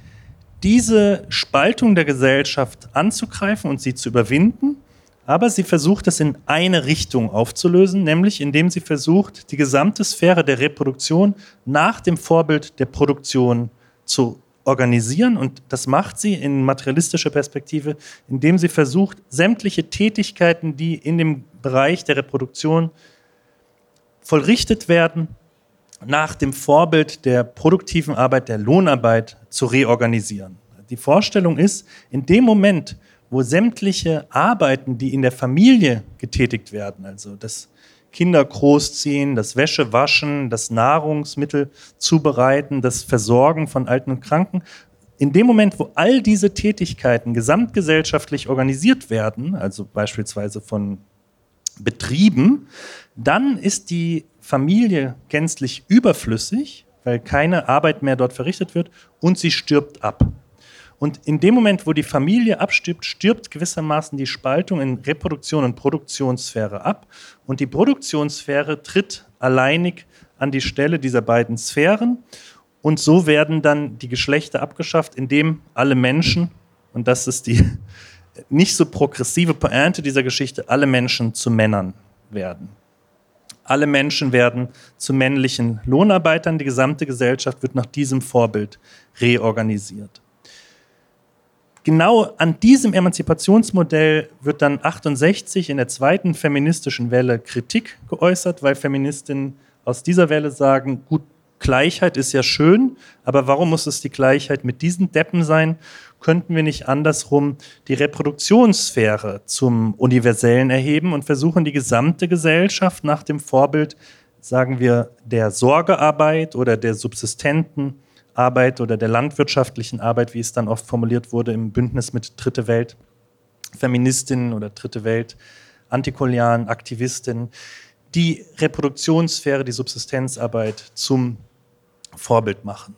diese Spaltung der Gesellschaft anzugreifen und sie zu überwinden aber sie versucht es in eine Richtung aufzulösen, nämlich indem sie versucht, die gesamte Sphäre der Reproduktion nach dem Vorbild der Produktion zu organisieren. Und das macht sie in materialistischer Perspektive, indem sie versucht, sämtliche Tätigkeiten, die in dem Bereich der Reproduktion vollrichtet werden, nach dem Vorbild der produktiven Arbeit, der Lohnarbeit zu reorganisieren. Die Vorstellung ist, in dem Moment, wo sämtliche Arbeiten, die in der Familie getätigt werden, also das Kinder großziehen, das Wäsche waschen, das Nahrungsmittel zubereiten, das Versorgen von Alten und Kranken, in dem Moment, wo all diese Tätigkeiten gesamtgesellschaftlich organisiert werden, also beispielsweise von Betrieben, dann ist die Familie gänzlich überflüssig, weil keine Arbeit mehr dort verrichtet wird und sie stirbt ab. Und in dem Moment, wo die Familie abstirbt, stirbt gewissermaßen die Spaltung in Reproduktion und Produktionssphäre ab. Und die Produktionssphäre tritt alleinig an die Stelle dieser beiden Sphären. Und so werden dann die Geschlechter abgeschafft, indem alle Menschen, und das ist die nicht so progressive Pointe dieser Geschichte, alle Menschen zu Männern werden. Alle Menschen werden zu männlichen Lohnarbeitern. Die gesamte Gesellschaft wird nach diesem Vorbild reorganisiert genau an diesem Emanzipationsmodell wird dann 68 in der zweiten feministischen Welle Kritik geäußert, weil Feministinnen aus dieser Welle sagen, gut, Gleichheit ist ja schön, aber warum muss es die Gleichheit mit diesen Deppen sein? Könnten wir nicht andersrum die Reproduktionssphäre zum Universellen erheben und versuchen, die gesamte Gesellschaft nach dem Vorbild, sagen wir, der Sorgearbeit oder der Subsistenten Arbeit oder der landwirtschaftlichen Arbeit, wie es dann oft formuliert wurde im Bündnis mit Dritte Welt, Feministinnen oder Dritte Welt, Antikolonialen, Aktivistinnen, die Reproduktionssphäre, die Subsistenzarbeit zum Vorbild machen.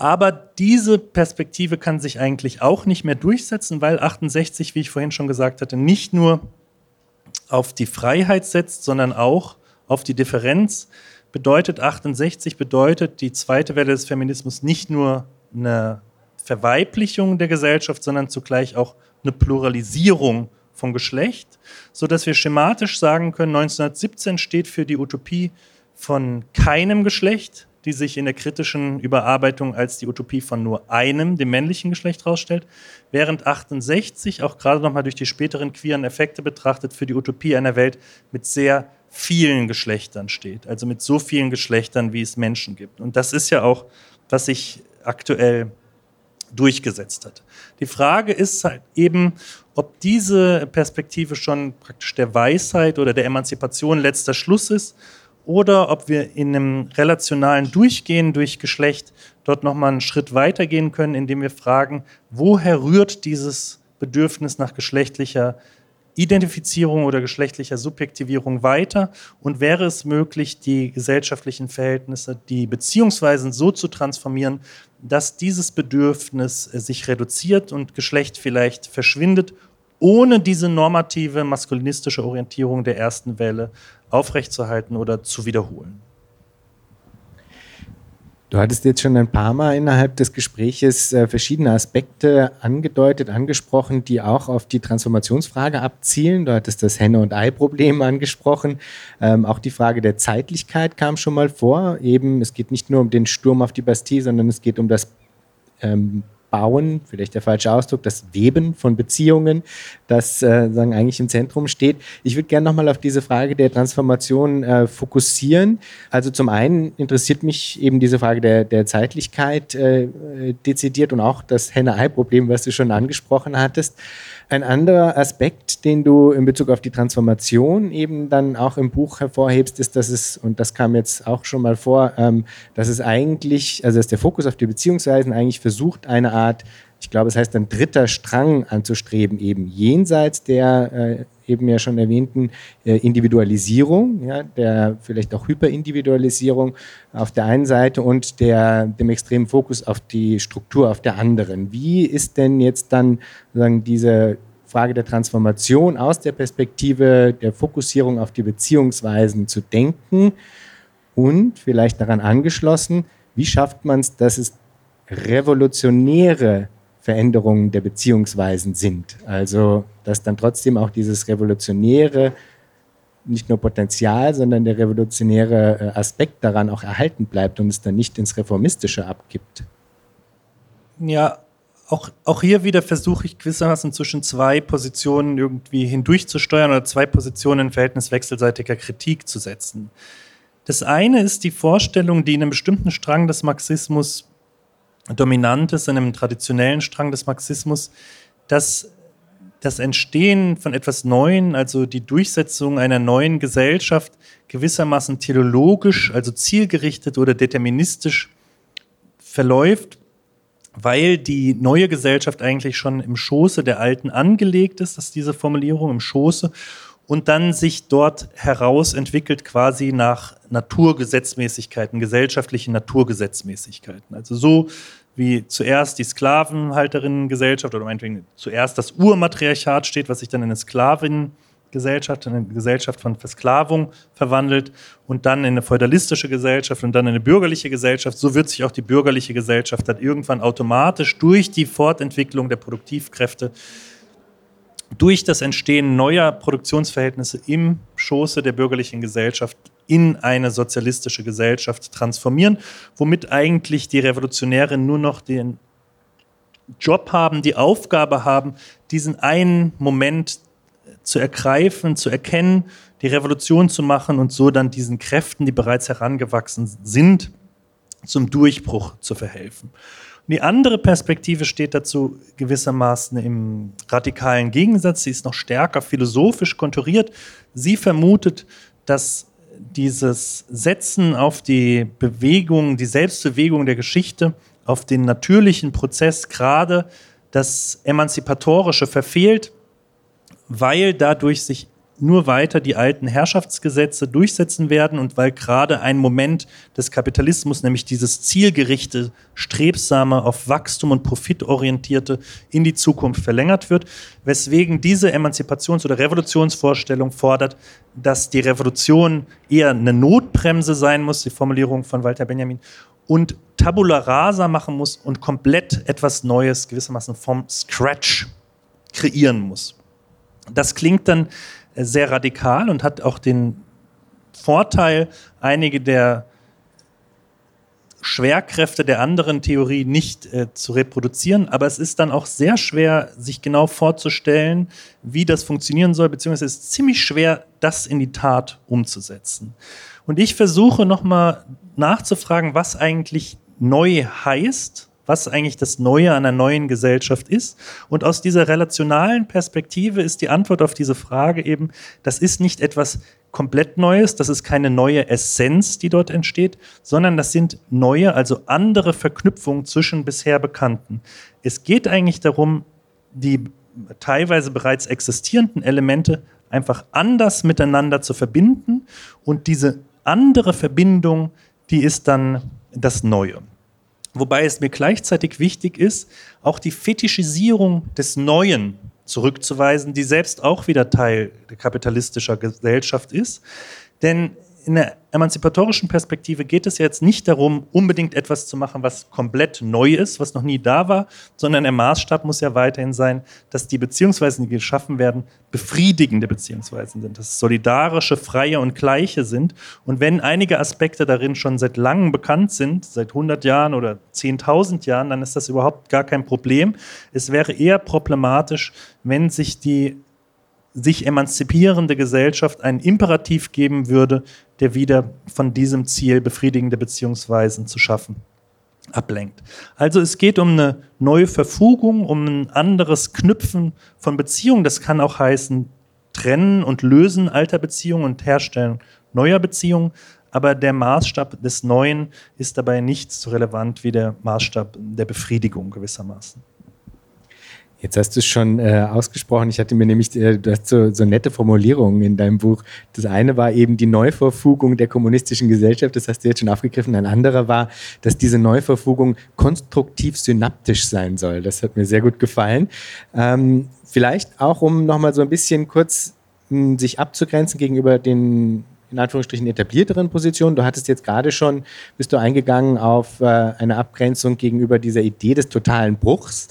Aber diese Perspektive kann sich eigentlich auch nicht mehr durchsetzen, weil 68, wie ich vorhin schon gesagt hatte, nicht nur auf die Freiheit setzt, sondern auch auf die Differenz. Bedeutet 68, bedeutet die zweite Welle des Feminismus nicht nur eine Verweiblichung der Gesellschaft, sondern zugleich auch eine Pluralisierung von Geschlecht, sodass wir schematisch sagen können, 1917 steht für die Utopie von keinem Geschlecht, die sich in der kritischen Überarbeitung als die Utopie von nur einem, dem männlichen Geschlecht, herausstellt, während 68 auch gerade nochmal durch die späteren queeren Effekte betrachtet für die Utopie einer Welt mit sehr vielen Geschlechtern steht, also mit so vielen Geschlechtern, wie es Menschen gibt. Und das ist ja auch, was sich aktuell durchgesetzt hat. Die Frage ist halt eben, ob diese Perspektive schon praktisch der Weisheit oder der Emanzipation letzter Schluss ist oder ob wir in einem relationalen Durchgehen durch Geschlecht dort nochmal einen Schritt weitergehen können, indem wir fragen, woher rührt dieses Bedürfnis nach geschlechtlicher Identifizierung oder geschlechtlicher Subjektivierung weiter? Und wäre es möglich, die gesellschaftlichen Verhältnisse, die Beziehungsweisen so zu transformieren, dass dieses Bedürfnis äh, sich reduziert und Geschlecht vielleicht verschwindet, ohne diese normative maskulinistische Orientierung der ersten Welle aufrechtzuerhalten oder zu wiederholen. Du hattest jetzt schon ein paar Mal innerhalb des Gespräches äh, verschiedene Aspekte angedeutet, angesprochen, die auch auf die Transformationsfrage abzielen. Du hattest das Henne- und Ei-Problem angesprochen. Ähm, auch die Frage der Zeitlichkeit kam schon mal vor. Eben, es geht nicht nur um den Sturm auf die Bastille, sondern es geht um das ähm, Bauen, vielleicht der falsche Ausdruck, das Weben von Beziehungen, das äh, sagen eigentlich im Zentrum steht. Ich würde gerne nochmal auf diese Frage der Transformation äh, fokussieren. Also zum einen interessiert mich eben diese Frage der, der Zeitlichkeit äh, dezidiert und auch das Henne-Ei-Problem, was du schon angesprochen hattest. Ein anderer Aspekt, den du in Bezug auf die Transformation eben dann auch im Buch hervorhebst, ist, dass es, und das kam jetzt auch schon mal vor, ähm, dass es eigentlich, also dass der Fokus auf die Beziehungsweisen eigentlich versucht, eine Art, ich glaube, es heißt ein dritter Strang anzustreben, eben jenseits der äh, eben ja schon erwähnten äh, Individualisierung, ja, der vielleicht auch Hyperindividualisierung auf der einen Seite und der, dem extremen Fokus auf die Struktur auf der anderen. Wie ist denn jetzt dann sozusagen diese Frage der Transformation aus der Perspektive der Fokussierung auf die Beziehungsweisen zu denken und vielleicht daran angeschlossen, wie schafft man es, dass es revolutionäre Veränderungen der Beziehungsweisen sind. Also, dass dann trotzdem auch dieses revolutionäre, nicht nur Potenzial, sondern der revolutionäre äh, Aspekt daran auch erhalten bleibt und es dann nicht ins Reformistische abgibt. Ja, auch, auch hier wieder versuche ich gewissermaßen zwischen zwei Positionen irgendwie hindurchzusteuern oder zwei Positionen in Verhältnis wechselseitiger Kritik zu setzen. Das eine ist die Vorstellung, die in einem bestimmten Strang des Marxismus dominant ist in einem traditionellen Strang des Marxismus, dass das Entstehen von etwas Neuen, also die Durchsetzung einer neuen Gesellschaft, gewissermaßen teleologisch, also zielgerichtet oder deterministisch verläuft, weil die neue Gesellschaft eigentlich schon im Schoße der alten angelegt ist, das ist diese Formulierung im Schoße, und dann sich dort heraus entwickelt quasi nach Naturgesetzmäßigkeiten, gesellschaftlichen Naturgesetzmäßigkeiten. Also so wie zuerst die Sklavenhalterinnengesellschaft oder meinetwegen zuerst das Urmatriarchat steht, was sich dann in eine Sklavinnengesellschaft, in eine Gesellschaft von Versklavung verwandelt und dann in eine feudalistische Gesellschaft und dann in eine bürgerliche Gesellschaft. So wird sich auch die bürgerliche Gesellschaft dann irgendwann automatisch durch die Fortentwicklung der Produktivkräfte durch das Entstehen neuer Produktionsverhältnisse im Schoße der bürgerlichen Gesellschaft in eine sozialistische Gesellschaft transformieren, womit eigentlich die Revolutionäre nur noch den Job haben, die Aufgabe haben, diesen einen Moment zu ergreifen, zu erkennen, die Revolution zu machen und so dann diesen Kräften, die bereits herangewachsen sind, zum Durchbruch zu verhelfen. Die andere Perspektive steht dazu gewissermaßen im radikalen Gegensatz. Sie ist noch stärker philosophisch konturiert. Sie vermutet, dass dieses Setzen auf die Bewegung, die Selbstbewegung der Geschichte, auf den natürlichen Prozess gerade das Emanzipatorische verfehlt, weil dadurch sich nur weiter die alten Herrschaftsgesetze durchsetzen werden und weil gerade ein Moment des Kapitalismus, nämlich dieses zielgerichte, strebsame, auf Wachstum und Profit orientierte in die Zukunft verlängert wird, weswegen diese Emanzipations- oder Revolutionsvorstellung fordert, dass die Revolution eher eine Notbremse sein muss, die Formulierung von Walter Benjamin, und tabula rasa machen muss und komplett etwas Neues gewissermaßen vom Scratch kreieren muss. Das klingt dann sehr radikal und hat auch den Vorteil, einige der Schwerkräfte der anderen Theorie nicht äh, zu reproduzieren, aber es ist dann auch sehr schwer, sich genau vorzustellen, wie das funktionieren soll, beziehungsweise es ist ziemlich schwer, das in die Tat umzusetzen. Und ich versuche nochmal nachzufragen, was eigentlich neu heißt was eigentlich das Neue an einer neuen Gesellschaft ist. Und aus dieser relationalen Perspektive ist die Antwort auf diese Frage eben, das ist nicht etwas komplett Neues, das ist keine neue Essenz, die dort entsteht, sondern das sind neue, also andere Verknüpfungen zwischen bisher Bekannten. Es geht eigentlich darum, die teilweise bereits existierenden Elemente einfach anders miteinander zu verbinden und diese andere Verbindung, die ist dann das Neue. Wobei es mir gleichzeitig wichtig ist, auch die Fetischisierung des Neuen zurückzuweisen, die selbst auch wieder Teil der kapitalistischer Gesellschaft ist. Denn in der emanzipatorischen Perspektive geht es jetzt nicht darum, unbedingt etwas zu machen, was komplett neu ist, was noch nie da war, sondern der Maßstab muss ja weiterhin sein, dass die Beziehungsweisen, die geschaffen werden, befriedigende Beziehungsweisen sind, dass solidarische, freie und gleiche sind. Und wenn einige Aspekte darin schon seit langem bekannt sind, seit 100 Jahren oder 10.000 Jahren, dann ist das überhaupt gar kein Problem. Es wäre eher problematisch, wenn sich die sich emanzipierende Gesellschaft einen Imperativ geben würde, der wieder von diesem Ziel befriedigende Beziehungsweisen zu schaffen ablenkt. Also es geht um eine neue Verfugung, um ein anderes Knüpfen von Beziehungen. Das kann auch heißen Trennen und Lösen alter Beziehungen und Herstellen neuer Beziehungen. Aber der Maßstab des Neuen ist dabei nicht so relevant wie der Maßstab der Befriedigung gewissermaßen. Jetzt hast du es schon äh, ausgesprochen. Ich hatte mir nämlich, äh, du hast so, so nette Formulierungen in deinem Buch. Das eine war eben die Neuverfugung der kommunistischen Gesellschaft. Das hast du jetzt schon aufgegriffen. Ein anderer war, dass diese Neuverfugung konstruktiv synaptisch sein soll. Das hat mir sehr gut gefallen. Ähm, vielleicht auch, um nochmal so ein bisschen kurz mh, hm, sich abzugrenzen gegenüber den in Anführungsstrichen etablierteren Positionen. Du hattest jetzt gerade schon, bist du eingegangen auf äh, eine Abgrenzung gegenüber dieser Idee des totalen Bruchs.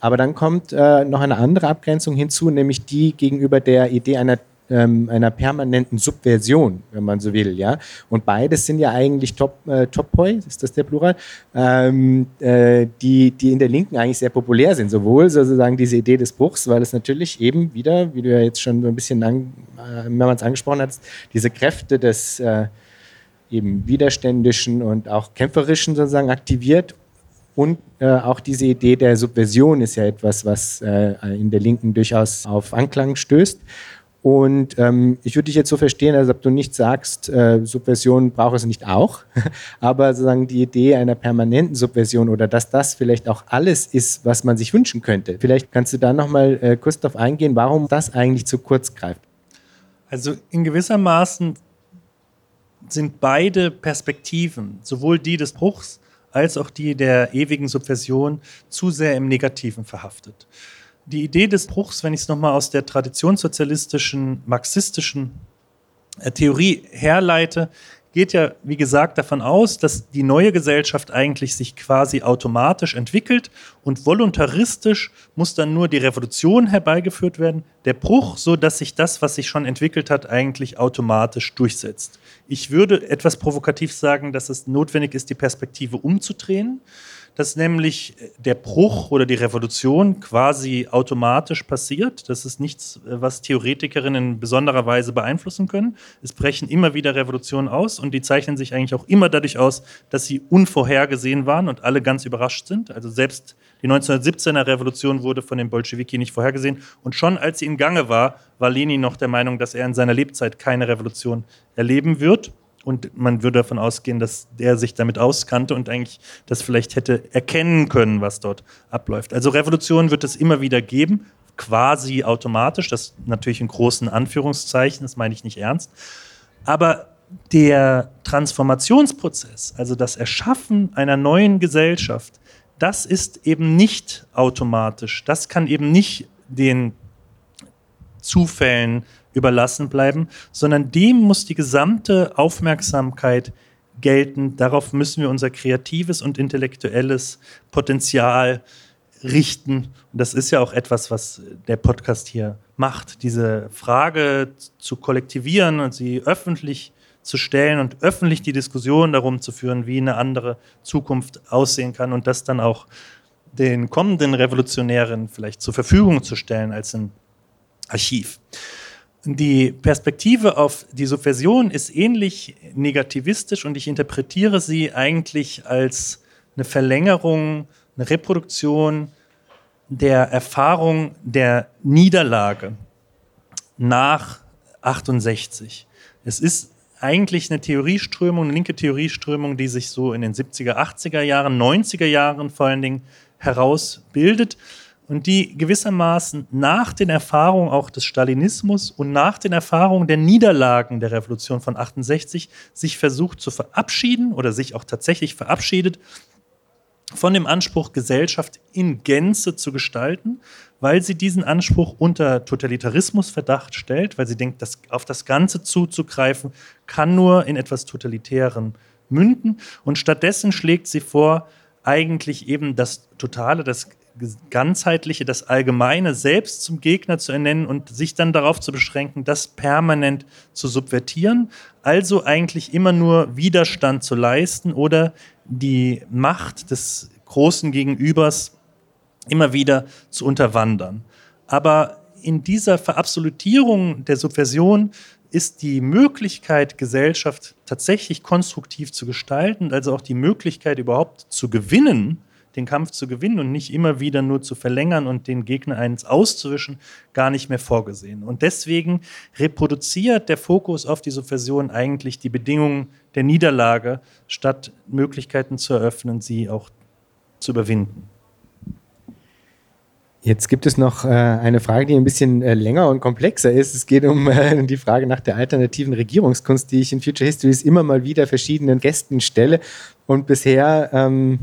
Aber dann kommt äh, noch eine andere Abgrenzung hinzu, nämlich die gegenüber der Idee einer ähm, einer permanenten Subversion, wenn man so will, ja. Und beides sind ja eigentlich Top, äh, Topoi, ist das der Plural, ähm, äh, die, die in der Linken eigentlich sehr populär sind. Sowohl sozusagen diese Idee des Bruchs, weil es natürlich eben wieder, wie du ja jetzt schon so ein bisschen an, äh, mehrmals angesprochen hast, diese Kräfte des äh, eben widerständischen und auch kämpferischen sozusagen aktiviert und äh, auch diese Idee der Subversion ist ja etwas, was äh, in der Linken durchaus auf Anklang stößt. Und ähm, ich würde dich jetzt so verstehen, als ob du nicht sagst, äh, Subversion braucht es nicht auch, aber sozusagen die Idee einer permanenten Subversion oder dass das vielleicht auch alles ist, was man sich wünschen könnte. Vielleicht kannst du da nochmal äh, kurz darauf eingehen, warum das eigentlich zu kurz greift. Also in gewisser Maßen sind beide Perspektiven, sowohl die des Bruchs als auch die der ewigen Subversion zu sehr im Negativen verhaftet. Die Idee des Bruchs, wenn ich es nochmal aus der traditionssozialistischen, marxistischen äh, Theorie herleite, geht ja, wie gesagt, davon aus, dass die neue Gesellschaft eigentlich sich quasi automatisch entwickelt und voluntaristisch muss dann nur die Revolution herbeigeführt werden, der Bruch, so dass sich das, was sich schon entwickelt hat, eigentlich automatisch durchsetzt. Ich würde etwas provokativ sagen, dass es notwendig ist, die Perspektive umzudrehen dass nämlich der Bruch oder die Revolution quasi automatisch passiert. Das ist nichts, was Theoretikerinnen in besonderer Weise beeinflussen können. Es brechen immer wieder Revolutionen aus und die zeichnen sich eigentlich auch immer dadurch aus, dass sie unvorhergesehen waren und alle ganz überrascht sind. Also selbst die 1917er Revolution wurde von den Bolschewiki nicht vorhergesehen. Und schon als sie in Gange war, war Lenin noch der Meinung, dass er in seiner Lebzeit keine Revolution erleben wird. Und man würde davon ausgehen, dass der sich damit auskannte und eigentlich das vielleicht hätte erkennen können, was dort abläuft. Also Revolutionen wird es immer wieder geben, quasi automatisch, das natürlich in großen Anführungszeichen, das meine ich nicht ernst. Aber der Transformationsprozess, also das Erschaffen einer neuen Gesellschaft, das ist eben nicht automatisch. Das kann eben nicht den Zufällen überlassen bleiben, sondern dem muss die gesamte Aufmerksamkeit gelten. Darauf müssen wir unser kreatives und intellektuelles Potenzial richten. Und das ist ja auch etwas, was der Podcast hier macht, diese Frage zu kollektivieren und sie öffentlich zu stellen und öffentlich die Diskussion darum zu führen, wie eine andere Zukunft aussehen kann und das dann auch den kommenden Revolutionären vielleicht zur Verfügung zu stellen als ein Archiv. Die Perspektive auf die Subversion ist ähnlich negativistisch und ich interpretiere sie eigentlich als eine Verlängerung, eine Reproduktion der Erfahrung der Niederlage nach 68. Es ist eigentlich eine Theorieströmung, eine linke Theorieströmung, die sich so in den 70er, 80er Jahren, 90er Jahren vor allen Dingen herausbildet und die gewissermaßen nach den Erfahrungen auch des Stalinismus und nach den Erfahrungen der Niederlagen der Revolution von 68 sich versucht zu verabschieden oder sich auch tatsächlich verabschiedet von dem Anspruch, Gesellschaft in Gänze zu gestalten, weil sie diesen Anspruch unter Totalitarismusverdacht stellt, weil sie denkt, dass auf das Ganze zuzugreifen kann nur in etwas Totalitären münden. Und stattdessen schlägt sie vor, eigentlich eben das Totale, das ganzheitliche, das Allgemeine selbst zum Gegner zu ernennen und sich dann darauf zu beschränken, das permanent zu subvertieren. Also eigentlich immer nur Widerstand zu leisten oder die Macht des großen Gegenübers immer wieder zu unterwandern. Aber in dieser Verabsolutierung der Subversion ist die Möglichkeit, Gesellschaft tatsächlich konstruktiv zu gestalten, also auch die Möglichkeit überhaupt zu gewinnen, den Kampf zu gewinnen und nicht immer wieder nur zu verlängern und den Gegner eins auszuwischen, gar nicht mehr vorgesehen. Und deswegen reproduziert der Fokus auf die Subversion eigentlich die Bedingungen der Niederlage, statt Möglichkeiten zu eröffnen, sie auch zu überwinden. Jetzt gibt es noch äh, eine Frage, die ein bisschen äh, länger und komplexer ist. Es geht um äh, die Frage nach der alternativen Regierungskunst, die ich in Future Histories immer mal wieder verschiedenen Gästen stelle und bisher ähm,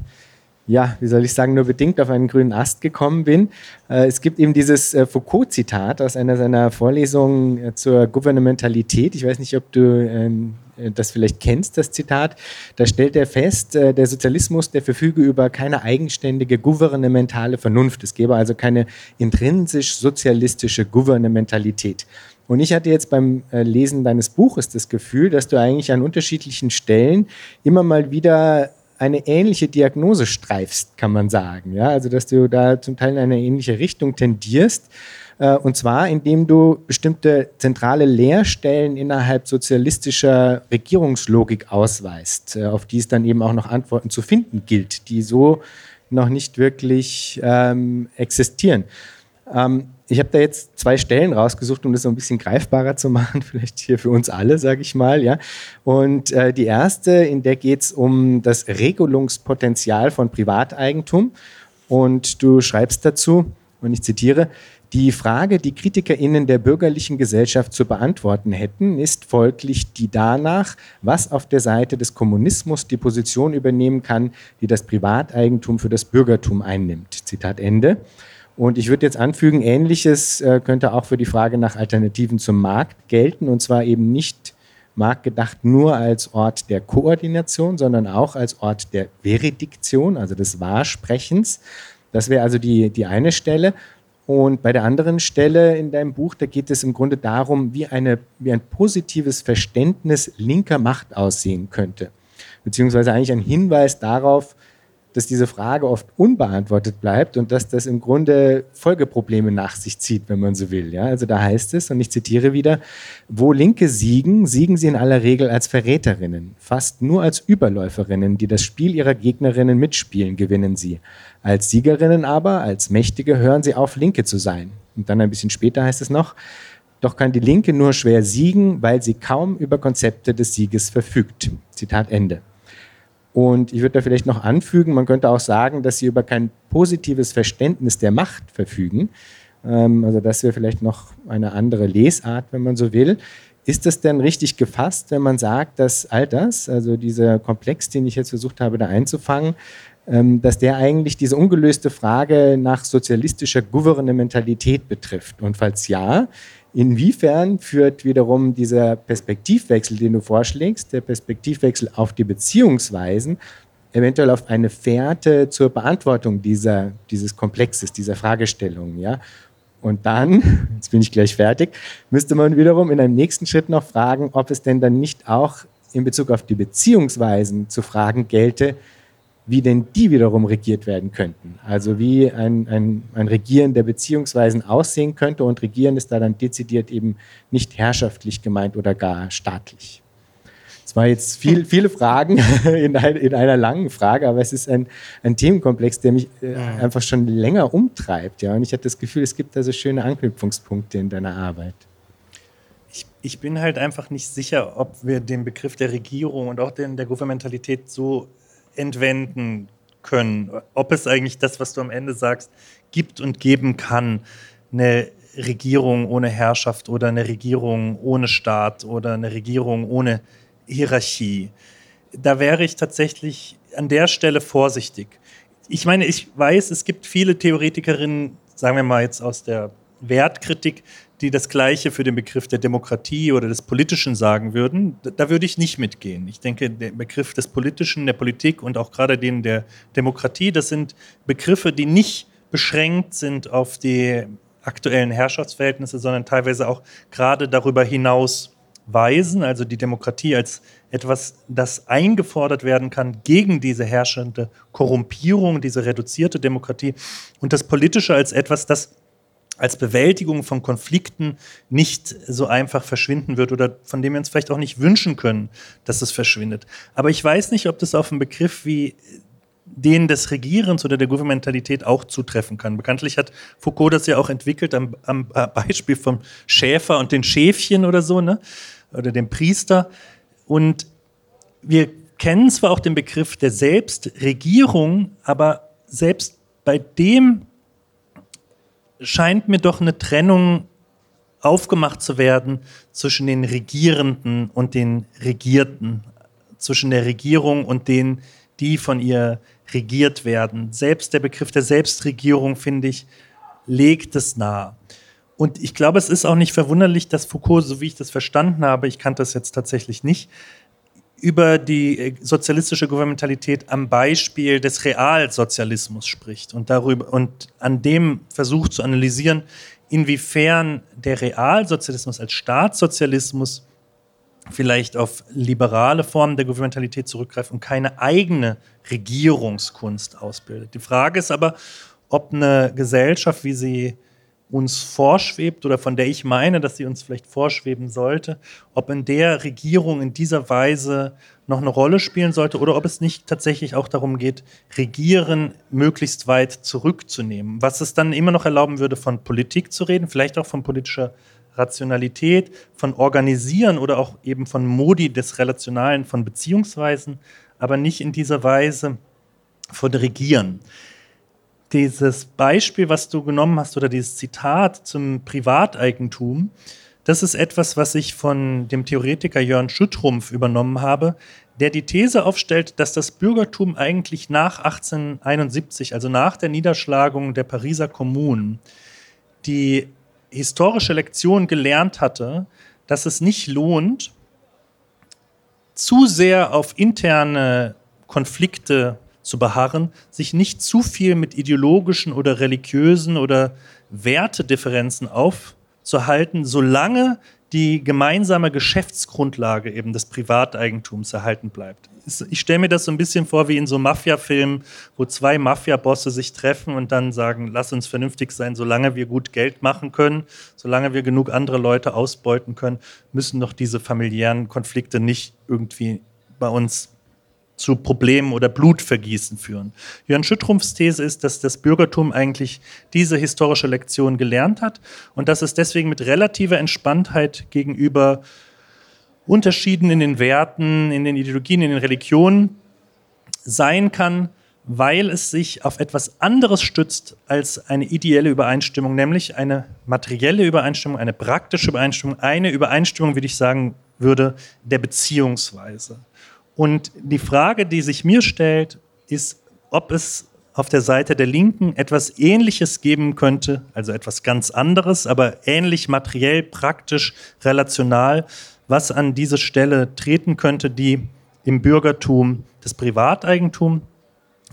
ja, wie soll ich sagen, nur bedingt auf einen grünen Ast gekommen bin. Äh, es gibt eben dieses äh, Foucault-Zitat aus einer seiner Vorlesungen äh, zur Gouvernementalität. Ich weiß nicht, ob du ähm, das vielleicht kennst, das Zitat. Da stellt er fest, der Sozialismus, der verfüge über keine eigenständige gouvernementale Vernunft. Es gäbe also keine intrinsisch sozialistische Gouvernementalität. Und ich hatte jetzt beim Lesen deines Buches das Gefühl, dass du eigentlich an unterschiedlichen Stellen immer mal wieder eine ähnliche Diagnose streifst, kann man sagen. Ja? Also, dass du da zum Teil in eine ähnliche Richtung tendierst. Äh, und zwar, indem du bestimmte zentrale Leerstellen innerhalb sozialistischer Regierungslogik ausweist, äh, auf die es dann eben auch noch Antworten zu finden gilt, die so noch nicht wirklich ähm, existieren. Ähm, ich habe da jetzt zwei Stellen rausgesucht, um das so ein bisschen greifbarer zu machen, vielleicht hier für uns alle, sage ich mal. Ja. Und äh, die erste, in der geht es um das Regelungspotenzial von Privateigentum. Und du schreibst dazu, und ich zitiere, die Frage, die KritikerInnen der bürgerlichen Gesellschaft zu beantworten hätten, ist folglich die danach, was auf der Seite des Kommunismus die Position übernehmen kann, die das Privateigentum für das Bürgertum einnimmt. Zitat Ende. Und ich würde jetzt anfügen, ähnliches äh, könnte auch für die Frage nach Alternativen zum Markt gelten, und zwar eben nicht marktgedacht nur als Ort der Koordination, sondern auch als Ort der Veridiktion, also des Wahrsprechens. Das wäre also die, die eine Stelle. Und bei der anderen Stelle in deinem Buch, da geht es im Grunde darum, wie, eine, wie ein positives Verständnis linker Macht aussehen könnte. Beziehungsweise eigentlich ein Hinweis darauf, dass diese Frage oft unbeantwortet bleibt und dass das im Grunde Folgeprobleme nach sich zieht, wenn man so will. Ja? Also da heißt es, und ich zitiere wieder, wo Linke siegen, siegen sie in aller Regel als Verräterinnen. Fast nur als Überläuferinnen, die das Spiel ihrer Gegnerinnen mitspielen, gewinnen sie. Als Siegerinnen aber, als Mächtige, hören sie auf, Linke zu sein. Und dann ein bisschen später heißt es noch, doch kann die Linke nur schwer siegen, weil sie kaum über Konzepte des Sieges verfügt. Zitat Ende. Und ich würde da vielleicht noch anfügen, man könnte auch sagen, dass sie über kein positives Verständnis der Macht verfügen. Ähm, also das wäre vielleicht noch eine andere Lesart, wenn man so will. Ist das denn richtig gefasst, wenn man sagt, dass all das, also dieser Komplex, den ich jetzt versucht habe, da einzufangen, ähm, dass der eigentlich diese ungelöste Frage nach sozialistischer Gouvernementalität betrifft? Und falls ja, Inwiefern führt wiederum dieser Perspektivwechsel, den du vorschlägst, der Perspektivwechsel auf die Beziehungsweisen, eventuell auf eine Fährte zur Beantwortung dieser, dieses Komplexes, dieser Fragestellung, ja? Und dann, jetzt bin ich gleich fertig, müsste man wiederum in einem nächsten Schritt noch fragen, ob es denn dann nicht auch in Bezug auf die Beziehungsweisen zu fragen gelte, wie denn die wiederum regiert werden könnten. Also wie ein, ein, ein Regieren der Beziehungsweisen aussehen könnte und Regieren ist da dann dezidiert eben nicht herrschaftlich gemeint oder gar staatlich. Es waren jetzt viel, viele Fragen in, ein, in, einer langen Frage, aber es ist ein, ein Themenkomplex, der mich äh, einfach schon länger umtreibt. Ja? Und ich hatte das Gefühl, es gibt da so schöne Anknüpfungspunkte in deiner Arbeit. Ich, ich bin halt einfach nicht sicher, ob wir den Begriff der Regierung und auch den der Gouvernementalität so entwenden können. Ob es eigentlich das, was du am Ende sagst, gibt und geben kann, eine Regierung ohne Herrschaft oder eine Regierung ohne Staat oder eine Regierung ohne Hierarchie. Da wäre ich tatsächlich an der Stelle vorsichtig. Ich meine, ich weiß, es gibt viele Theoretikerinnen, sagen wir mal jetzt aus der Wertkritik, die das Gleiche für den Begriff der Demokratie oder des Politischen sagen würden, da würde ich nicht mitgehen. Ich denke, der Begriff des Politischen, der Politik und auch gerade den der Demokratie, das sind Begriffe, die nicht beschränkt sind auf die aktuellen Herrschaftsverhältnisse, sondern teilweise auch gerade darüber hinaus weisen, also die Demokratie als etwas, das eingefordert werden kann gegen diese herrschende Korrumpierung, diese reduzierte Demokratie und das Politische als etwas, das als Bewältigung von Konflikten nicht so einfach verschwinden wird oder von dem wir uns vielleicht auch nicht wünschen können, dass es verschwindet. Aber ich weiß nicht, ob das auf einen Begriff wie den des Regierens oder der Gouvernementalität auch zutreffen kann. Bekanntlich hat Foucault das ja auch entwickelt am, am Beispiel vom Schäfer und den Schäfchen oder so, ne? oder dem Priester. Und wir kennen zwar auch den Begriff der Selbstregierung, aber selbst bei dem scheint mir doch eine Trennung aufgemacht zu werden zwischen den Regierenden und den Regierten, zwischen der Regierung und denen, die von ihr regiert werden. Selbst der Begriff der Selbstregierung, finde ich, legt es nahe. Und ich glaube, es ist auch nicht verwunderlich, dass Foucault, so wie ich das verstanden habe, ich kannte das jetzt tatsächlich nicht, über die äh, sozialistische Gouvernementalität am Beispiel des Realsozialismus spricht und darüber und an dem versucht zu analysieren, inwiefern der Realsozialismus als Staatssozialismus vielleicht auf liberale Formen der Gouvernementalität zurückgreift und keine eigene Regierungskunst ausbildet. Die Frage ist aber, ob eine Gesellschaft, wie sie uns vorschwebt oder von der ich meine, dass sie uns vielleicht vorschweben sollte, ob in der Regierung in dieser Weise noch eine Rolle spielen sollte oder ob es nicht tatsächlich auch darum geht, Regieren möglichst weit zurückzunehmen. Was es dann immer noch erlauben würde, von Politik zu reden, vielleicht auch von politischer Rationalität, von Organisieren oder auch eben von Modi des Relationalen, von Beziehungsweisen, aber nicht in dieser Weise von Regieren dieses Beispiel, was du genommen hast, oder dieses Zitat zum Privateigentum, das ist etwas, was ich von dem Theoretiker Jörn Schüttrumpf übernommen habe, der die These aufstellt, dass das Bürgertum eigentlich nach 1871, also nach der Niederschlagung der Pariser Kommunen, die historische Lektion gelernt hatte, dass es nicht lohnt, zu sehr auf interne Konflikte zu beharren, sich nicht zu viel mit ideologischen oder religiösen oder Wertedifferenzen aufzuhalten, solange die gemeinsame Geschäftsgrundlage eben des Privateigentums erhalten bleibt. Ich stelle mir das so ein bisschen vor wie in so Mafia-Filmen, wo zwei Mafia-Bosse sich treffen und dann sagen, lass uns vernünftig sein, solange wir gut Geld machen können, solange wir genug andere Leute ausbeuten können, müssen doch diese familiären Konflikte nicht irgendwie bei uns zu Problemen oder Blutvergießen führen. Jörn Schüttrumpfs These ist, dass das Bürgertum eigentlich diese historische Lektion gelernt hat und dass es deswegen mit relativer Entspanntheit gegenüber Unterschieden in den Werten, in den Ideologien, in den Religionen sein kann, weil es sich auf etwas anderes stützt als eine ideelle Übereinstimmung, nämlich eine materielle Übereinstimmung, eine praktische Übereinstimmung, eine Übereinstimmung, wie ich sagen würde, der Beziehungsweise. Und die Frage, die sich mir stellt, ist, ob es auf der Seite der Linken etwas Ähnliches geben könnte, also etwas ganz anderes, aber ähnlich materiell, praktisch, relational, was an diese Stelle treten könnte, die im Bürgertum das Privateigentum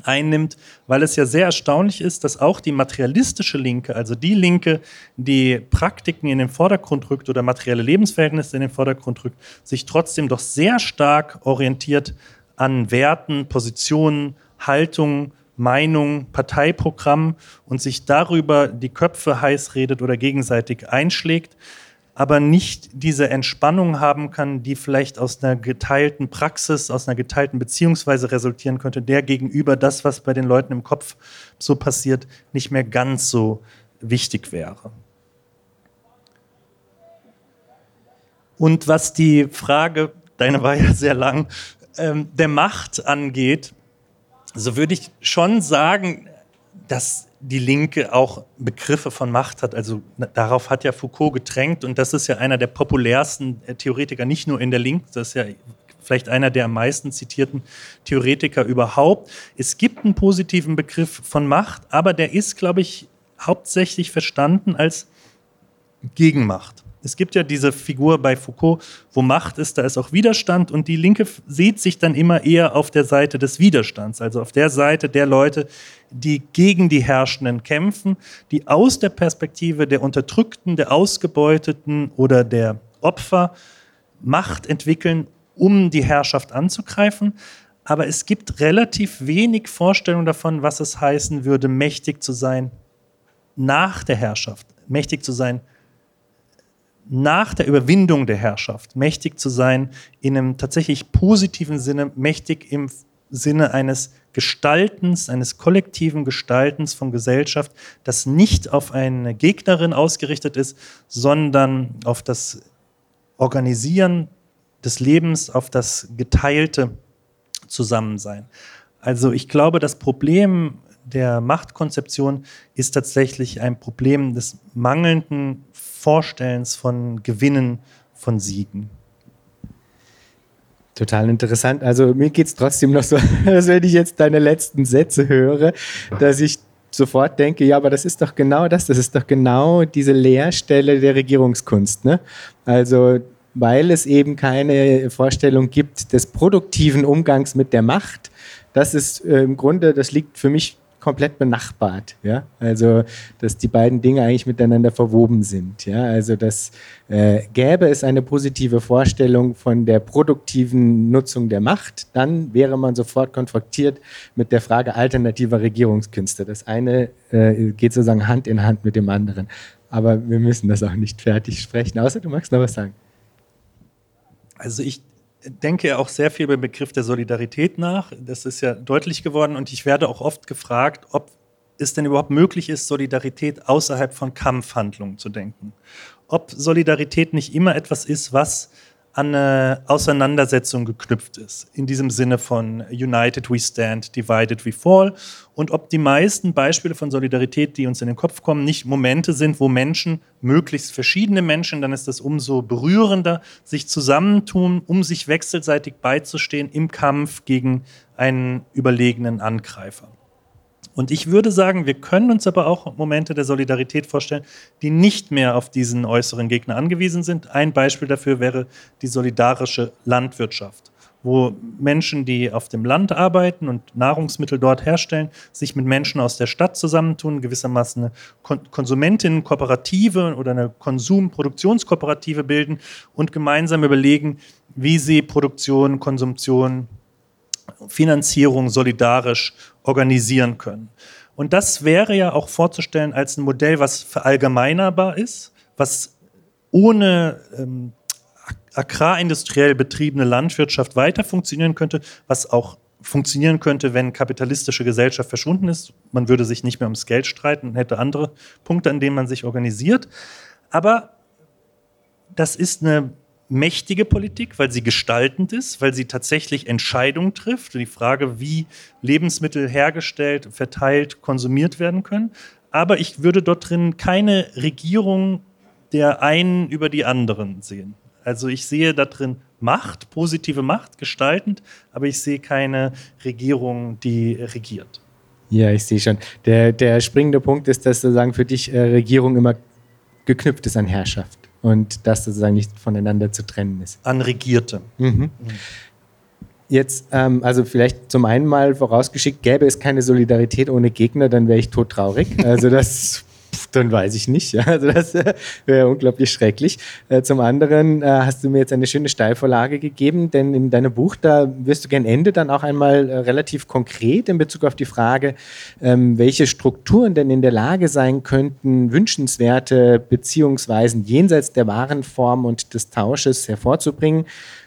einnimmt, weil es ja sehr erstaunlich ist, dass auch die materialistische Linke, also die Linke, die Praktiken in den Vordergrund rückt oder materielle Lebensverhältnisse in den Vordergrund rückt, sich trotzdem doch sehr stark orientiert an Werten, Positionen, Haltungen, Meinungen, Parteiprogrammen und sich darüber die Köpfe heiß redet oder gegenseitig einschlägt aber nicht diese Entspannung haben kann, die vielleicht aus einer geteilten Praxis, aus einer geteilten Beziehungsweise resultieren könnte, der gegenüber das, was bei den Leuten im Kopf so passiert, nicht mehr ganz so wichtig wäre. Und was die Frage, deine war ja sehr lang, ähm, der Macht angeht, so würde ich schon sagen, dass die Linke auch Begriffe von Macht hat. Also darauf hat ja Foucault gedrängt und das ist ja einer der populärsten äh, Theoretiker, nicht nur in der Linken, das ist ja vielleicht einer der am meisten zitierten Theoretiker überhaupt. Es gibt einen positiven Begriff von Macht, aber der ist, glaube ich, hauptsächlich verstanden als Gegenmacht. Es gibt ja diese Figur bei Foucault, wo Macht ist, da ist auch Widerstand und die Linke sieht sich dann immer eher auf der Seite des Widerstands, also auf der Seite der Leute, die gegen die Herrschenden kämpfen, die aus der Perspektive der Unterdrückten, der Ausgebeuteten oder der Opfer Macht entwickeln, um die Herrschaft anzugreifen. Aber es gibt relativ wenig Vorstellung davon, was es heißen würde, mächtig zu sein nach der Herrschaft mächtig zu sein, nach der Überwindung der Herrschaft, mächtig zu sein, in einem tatsächlich positiven Sinne, mächtig im Sinne eines Gestaltens, eines kollektiven Gestaltens von Gesellschaft, das nicht auf eine Gegnerin ausgerichtet ist, sondern auf das Organisieren des Lebens, auf das geteilte Zusammensein. Also ich glaube, das Problem der Machtkonzeption ist tatsächlich ein Problem des mangelnden Vorstellens von Gewinnen, von Siegen. Total interessant. Also mir geht es trotzdem noch so, als wenn ich jetzt deine letzten Sätze höre, dass ich sofort denke, ja, aber das ist doch genau das, das ist doch genau diese Leerstelle der Regierungskunst. Ne? Also weil es eben keine Vorstellung gibt des produktiven Umgangs mit der Macht. Das ist äh, im Grunde, das liegt für mich komplett benachbart. Ja? Also, dass die beiden Dinge eigentlich miteinander verwoben sind. Ja? Also, dass äh, gäbe es eine positive Vorstellung von der produktiven Nutzung der Macht, dann wäre man sofort konfrontiert mit der Frage alternativer Regierungskünste. Das eine äh, geht sozusagen Hand in Hand mit dem anderen. Aber wir müssen das auch nicht fertig sprechen, außer du magst noch was sagen. Also ich denke auch sehr viel den Begriff der Solidarität nach. Das ist ja deutlich geworden und ich werde auch oft gefragt, ob es denn überhaupt möglich ist, Solidarität außerhalb von Kampfhandlungen zu denken. Ob Solidarität nicht immer etwas ist, was an eine Auseinandersetzung geknüpft ist. In diesem Sinne von United we stand, divided we fall. Und ob die meisten Beispiele von Solidarität, die uns in den Kopf kommen, nicht Momente sind, wo Menschen, möglichst verschiedene Menschen, dann ist das umso berührender, sich zusammentun, um sich wechselseitig beizustehen im Kampf gegen einen überlegenen Angreifer. Und ich würde sagen, wir können uns aber auch Momente der Solidarität vorstellen, die nicht mehr auf diesen äußeren Gegner angewiesen sind. Ein Beispiel dafür wäre die solidarische Landwirtschaft, wo Menschen, die auf dem Land arbeiten und Nahrungsmittel dort herstellen, sich mit Menschen aus der Stadt zusammentun, gewissermaßen eine Konsumentinnenkooperative oder eine Konsum-Produktionskooperative bilden und gemeinsam überlegen, wie sie Produktion, Konsumtion, Finanzierung solidarisch organisieren können. Und das wäre ja auch vorzustellen als ein Modell, was verallgemeinerbar ist, was ohne ähm, agrarindustriell betriebene Landwirtschaft weiter funktionieren könnte, was auch funktionieren könnte, wenn kapitalistische Gesellschaft verschwunden ist. Man würde sich nicht mehr ums Geld streiten, hätte andere Punkte, an denen man sich organisiert. Aber das ist eine mächtige Politik, weil sie gestaltend ist, weil sie tatsächlich Entscheidungen trifft. Die Frage, wie Lebensmittel hergestellt, verteilt, konsumiert werden können. Aber ich würde dort drin keine Regierung der einen über die anderen sehen. Also ich sehe da drin Macht, positive Macht, gestaltend, aber ich sehe keine Regierung, die regiert. Ja, ich sehe schon. Der, der springende Punkt ist, dass sozusagen für dich äh, Regierung immer geknüpft ist an Herrschaft und das sozusagen nicht voneinander zu trennen ist. An Regierte. Mhm. Jetzt, ähm, also vielleicht zum einen mal vorausgeschickt, gäbe es keine Solidarität ohne Gegner, dann wäre ich todtraurig. Also das dann weiß ich nicht. Also das äh, wäre unglaublich schrecklich. Äh, zum anderen äh, hast du mir jetzt eine schöne Steilvorlage gegeben, denn in deinem Buch, da wirst du gern Ende dann auch einmal relativ konkret in Bezug auf die Frage, ähm, welche Strukturen denn in der Lage sein könnten, wünschenswerte Beziehungsweisen jenseits der Warenform und des Tausches hervorzubringen.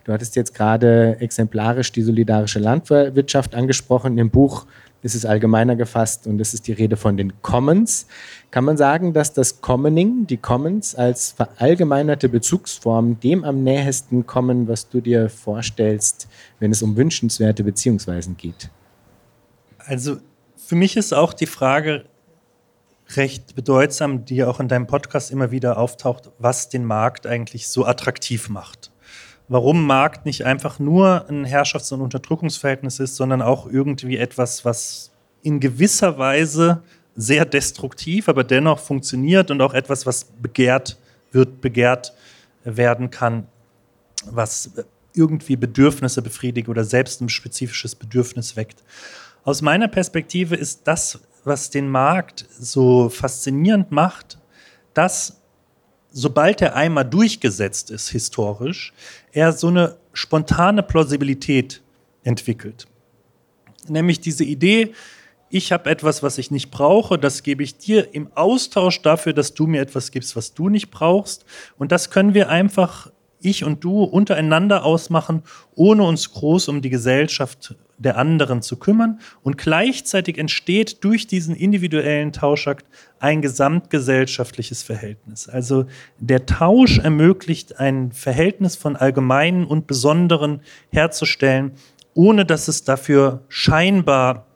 Du hattest jetzt gerade exemplarisch die solidarische Landwirtschaft angesprochen. Im Buch ist es allgemeiner gefasst und es ist die Rede von den Commons. Kann man sagen, dass das Commoning, die Commons als verallgemeinerte Bezugsform dem am nähesten kommen, was du dir vorstellst, wenn es um wünschenswerte Beziehungsweisen geht? Also für mich ist auch die Frage recht bedeutsam, die auch in deinem Podcast immer wieder auftaucht, was den Markt eigentlich so attraktiv macht warum Markt nicht einfach nur ein Herrschafts- und Unterdrückungsverhältnis ist, sondern auch irgendwie etwas, was in gewisser Weise sehr destruktiv, aber dennoch funktioniert und auch etwas, was begehrt wird, begehrt werden kann, was irgendwie Bedürfnisse befriedigt oder selbst ein spezifisches Bedürfnis weckt. Aus meiner Perspektive ist das, was den Markt so faszinierend macht, dass sobald er einmal durchgesetzt ist, historisch, er so eine spontane Plausibilität entwickelt. Nämlich diese Idee, ich habe etwas, was ich nicht brauche, das gebe ich dir im Austausch dafür, dass du mir etwas gibst, was du nicht brauchst. Und das können wir einfach, ich und du, untereinander ausmachen, ohne uns groß um die Gesellschaft der anderen zu kümmern. Und gleichzeitig entsteht durch diesen individuellen Tauschakt ein gesamtgesellschaftliches Verhältnis. Also der Tausch ermöglicht ein Verhältnis von Allgemeinen und Besonderen herzustellen, ohne dass es dafür scheinbar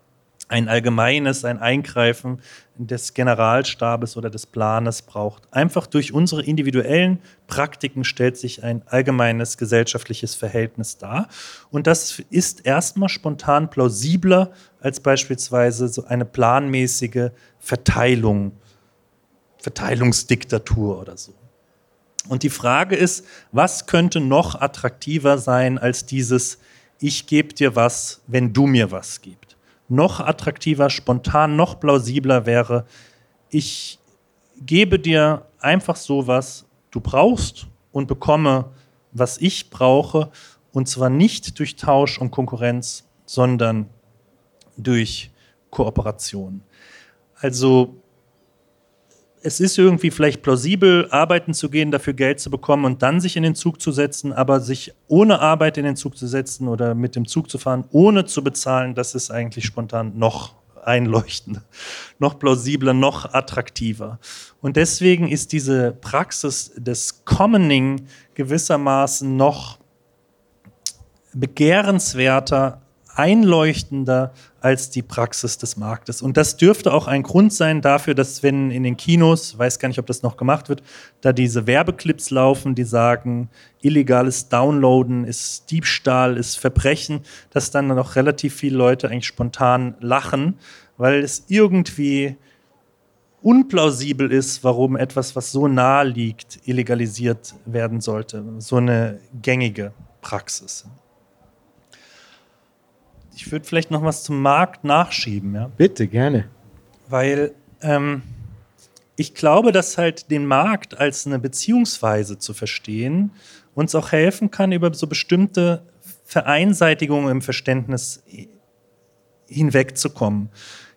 ein allgemeines, ein Eingreifen des Generalstabes oder des Planes braucht. Einfach durch unsere individuellen Praktiken stellt sich ein allgemeines gesellschaftliches Verhältnis dar. Und das ist erstmal spontan plausibler als beispielsweise so eine planmäßige Verteilung, Verteilungsdiktatur oder so. Und die Frage ist, was könnte noch attraktiver sein als dieses Ich gebe dir was, wenn du mir was gibst? Noch attraktiver, spontan, noch plausibler wäre, ich gebe dir einfach so, was du brauchst und bekomme, was ich brauche, und zwar nicht durch Tausch und Konkurrenz, sondern durch Kooperation. Also es ist irgendwie vielleicht plausibel, arbeiten zu gehen, dafür Geld zu bekommen und dann sich in den Zug zu setzen, aber sich ohne Arbeit in den Zug zu setzen oder mit dem Zug zu fahren, ohne zu bezahlen, das ist eigentlich spontan noch einleuchtender, noch plausibler, noch attraktiver. Und deswegen ist diese Praxis des Commoning gewissermaßen noch begehrenswerter, einleuchtender als die Praxis des Marktes. Und das dürfte auch ein Grund sein dafür, dass wenn in den Kinos, weiß gar nicht, ob das noch gemacht wird, da diese Werbeclips laufen, die sagen, illegales Downloaden ist Diebstahl, ist Verbrechen, dass dann noch relativ viele Leute eigentlich spontan lachen, weil es irgendwie unplausibel ist, warum etwas, was so nahe liegt, illegalisiert werden sollte. So eine gängige Praxis ich würde vielleicht noch was zum Markt nachschieben. Ja? Bitte, gerne. Weil ähm, ich glaube, dass halt den Markt als eine Beziehungsweise zu verstehen uns auch helfen kann, über so bestimmte Vereinseitigungen im Verständnis hinwegzukommen.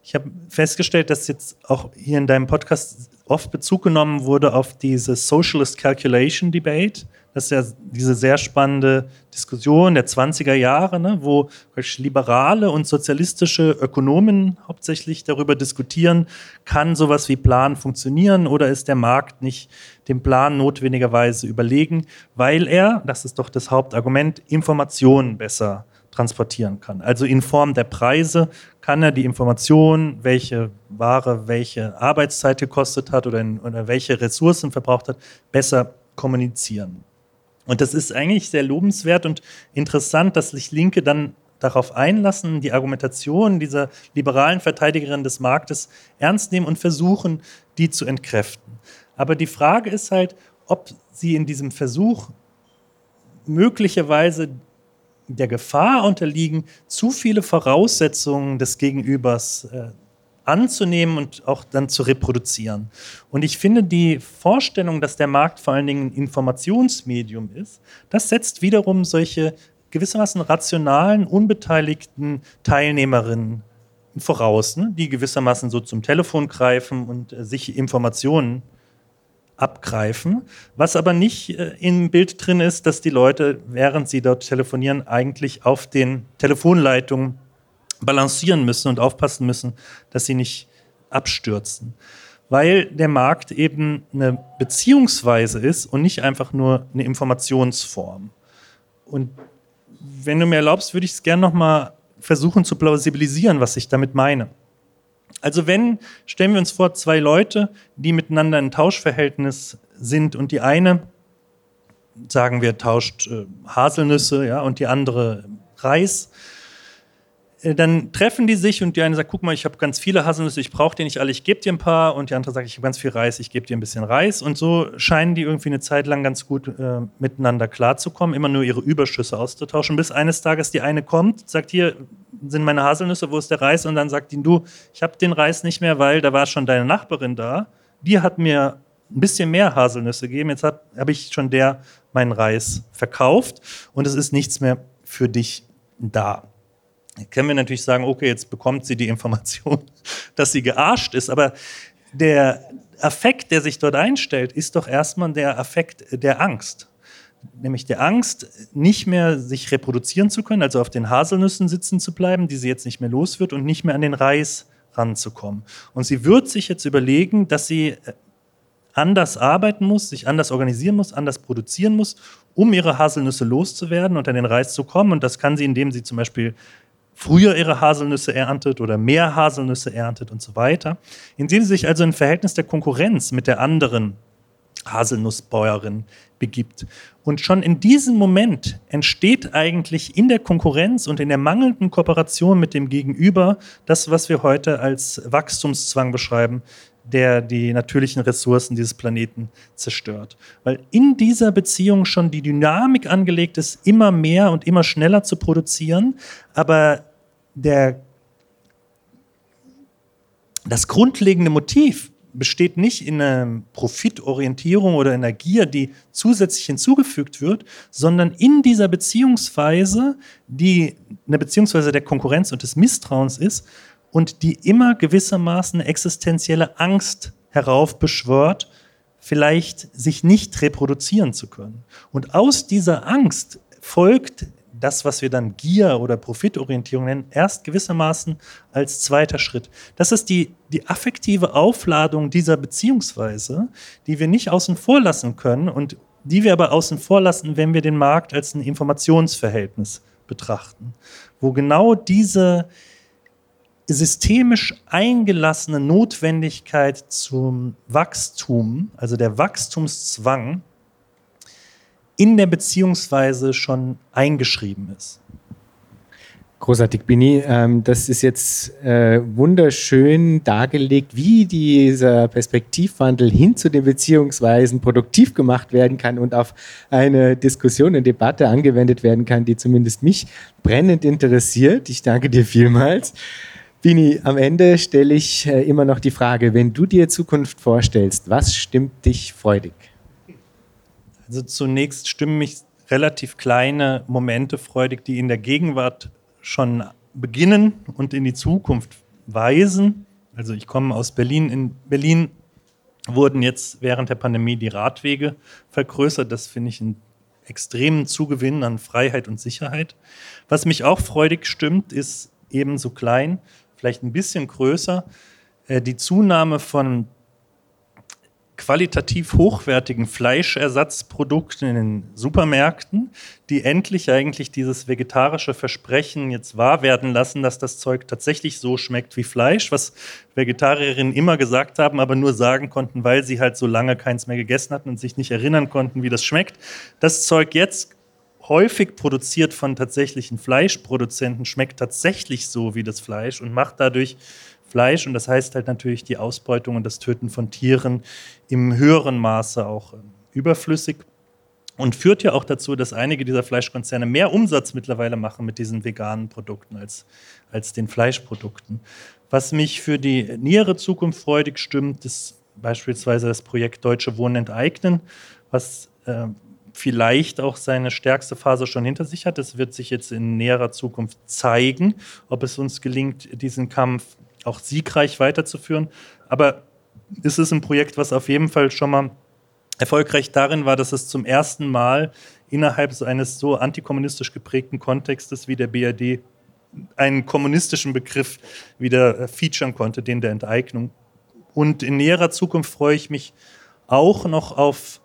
Ich habe festgestellt, dass jetzt auch hier in deinem Podcast oft Bezug genommen wurde auf diese Socialist Calculation Debate. Das ist ja diese sehr spannende Diskussion der 20er Jahre, ne, wo liberale und sozialistische Ökonomen hauptsächlich darüber diskutieren, kann sowas wie Plan funktionieren oder ist der Markt nicht dem Plan notwendigerweise überlegen, weil er, das ist doch das Hauptargument, Informationen besser transportieren kann. Also in Form der Preise kann er die Information, welche Ware welche Arbeitszeit gekostet hat oder, in, oder welche Ressourcen verbraucht hat, besser kommunizieren. Und das ist eigentlich sehr lobenswert und interessant, dass sich Linke dann darauf einlassen, die Argumentation dieser liberalen Verteidigerin des Marktes ernst nehmen und versuchen, die zu entkräften. Aber die Frage ist halt, ob sie in diesem Versuch möglicherweise der Gefahr unterliegen, zu viele Voraussetzungen des Gegenübers äh, anzunehmen und auch dann zu reproduzieren. Und ich finde die Vorstellung, dass der Markt vor allen Dingen ein Informationsmedium ist, das setzt wiederum solche gewissermaßen rationalen, unbeteiligten Teilnehmerinnen voraus, ne? die gewissermaßen so zum Telefon greifen und äh, sich Informationen abgreifen, was aber nicht äh, im Bild drin ist, dass die Leute, während sie dort telefonieren, eigentlich auf den Telefonleitungen balancieren müssen und aufpassen müssen, dass sie nicht abstürzen. Weil der Markt eben eine Beziehungsweise ist und nicht einfach nur eine Informationsform. Und wenn du mir erlaubst, würde ich es gerne nochmal versuchen zu plausibilisieren, was ich damit meine. Also wenn, stellen wir uns vor, zwei Leute, die miteinander in Tauschverhältnis sind und die eine, sagen wir, tauscht äh, Haselnüsse ja, und die andere Reis, dann treffen die sich und die eine sagt, guck mal, ich habe ganz viele Haselnüsse, ich brauche die nicht alle, ich gebe dir ein paar. Und die andere sagt, ich habe ganz viel Reis, ich gebe dir ein bisschen Reis. Und so scheinen die irgendwie eine Zeit lang ganz gut äh, miteinander klarzukommen, immer nur ihre Überschüsse auszutauschen, bis eines Tages die eine kommt, sagt, hier sind meine Haselnüsse, wo ist der Reis? Und dann sagt die, du, ich habe den Reis nicht mehr, weil da war schon deine Nachbarin da. Die hat mir ein bisschen mehr Haselnüsse gegeben, jetzt habe hab ich schon der meinen Reis verkauft und es ist nichts mehr für dich da. Können wir natürlich sagen, okay, jetzt bekommt sie die Information, dass sie gearscht ist, aber der Affekt, der sich dort einstellt, ist doch erstmal der Affekt der Angst. Nämlich der Angst, nicht mehr sich reproduzieren zu können, also auf den Haselnüssen sitzen zu bleiben, die sie jetzt nicht mehr los wird und nicht mehr an den Reis ranzukommen. Und sie wird sich jetzt überlegen, dass sie äh, anders arbeiten muss, sich anders organisieren muss, anders produzieren muss, um ihre Haselnüsse loszuwerden und an den Reis zu kommen. Und das kann sie, indem sie zum Beispiel früher ihre Haselnüsse erntet oder mehr Haselnüsse erntet und so weiter. Indem sie sich also in Verhältnis der Konkurrenz mit der anderen Haselnussbäuerin begibt. Und schon in diesem Moment entsteht eigentlich in der Konkurrenz und in der mangelnden Kooperation mit dem Gegenüber das, was wir heute als Wachstumszwang beschreiben, der die natürlichen Ressourcen dieses Planeten zerstört. Weil in dieser Beziehung schon die Dynamik angelegt ist, immer mehr und immer schneller zu produzieren, aber der, das grundlegende Motiv besteht nicht in einer Profitorientierung oder in einer Gier, die zusätzlich hinzugefügt wird, sondern in dieser Beziehungsweise, die eine Beziehungsweise der Konkurrenz und des Misstrauens ist und die immer gewissermaßen existenzielle Angst heraufbeschwört, vielleicht sich nicht reproduzieren zu können. Und aus dieser Angst folgt das, was wir dann Gier oder Profitorientierung nennen, erst gewissermaßen als zweiter Schritt. Das ist die, die affektive Aufladung dieser Beziehungsweise, die wir nicht außen vor lassen können und die wir aber außen vor lassen, wenn wir den Markt als ein Informationsverhältnis betrachten, wo genau diese systemisch eingelassene Notwendigkeit zum Wachstum, also der Wachstumszwang, in der Beziehungsweise schon eingeschrieben ist. Großartig, Bini. Ähm, das ist jetzt äh, wunderschön dargelegt, wie dieser Perspektivwandel hin zu den Beziehungsweisen produktiv gemacht werden kann und auf eine Diskussion, eine Debatte angewendet werden kann, die zumindest mich brennend interessiert. Ich danke dir vielmals. Bini, am Ende stelle ich äh, immer noch die Frage, wenn du dir Zukunft vorstellst, was stimmt dich freudig? Also zunächst stimmen mich relativ kleine Momente freudig, die in der Gegenwart schon beginnen und in die Zukunft weisen. Also ich komme aus Berlin. In Berlin wurden jetzt während der Pandemie die Radwege vergrößert. Das finde ich einen extremen Zugewinn an Freiheit und Sicherheit. Was mich auch freudig stimmt, ist ebenso klein, vielleicht ein bisschen größer, äh, die Zunahme von qualitativ hochwertigen Fleischersatzprodukten in den Supermärkten, die endlich eigentlich dieses vegetarische Versprechen jetzt wahr werden lassen, dass das Zeug tatsächlich so schmeckt wie Fleisch, was Vegetarierinnen immer gesagt haben, aber nur sagen konnten, weil sie halt so lange keins mehr gegessen hatten und sich nicht erinnern konnten, wie das schmeckt. Das Zeug jetzt häufig produziert von tatsächlichen Fleischproduzenten schmeckt tatsächlich so wie das Fleisch und macht dadurch Fleisch und das heißt halt natürlich die Ausbeutung und das Töten von Tieren im höheren Maße auch ähm, überflüssig und führt ja auch dazu, dass einige dieser Fleischkonzerne mehr Umsatz mittlerweile machen mit diesen veganen Produkten als, als den Fleischprodukten. Was mich für die nähere Zukunft freudig stimmt, ist beispielsweise das Projekt Deutsche Wohnen enteignen, was äh, vielleicht auch seine stärkste Phase schon hinter sich hat. Es wird sich jetzt in näherer Zukunft zeigen, ob es uns gelingt, diesen Kampf auch siegreich weiterzuführen. Aber es ist ein Projekt, was auf jeden Fall schon mal erfolgreich darin war, dass es zum ersten Mal innerhalb so eines so antikommunistisch geprägten Kontextes wie der BRD einen kommunistischen Begriff wieder äh, featuren konnte, den der Enteignung. Und in näherer Zukunft freue ich mich auch noch auf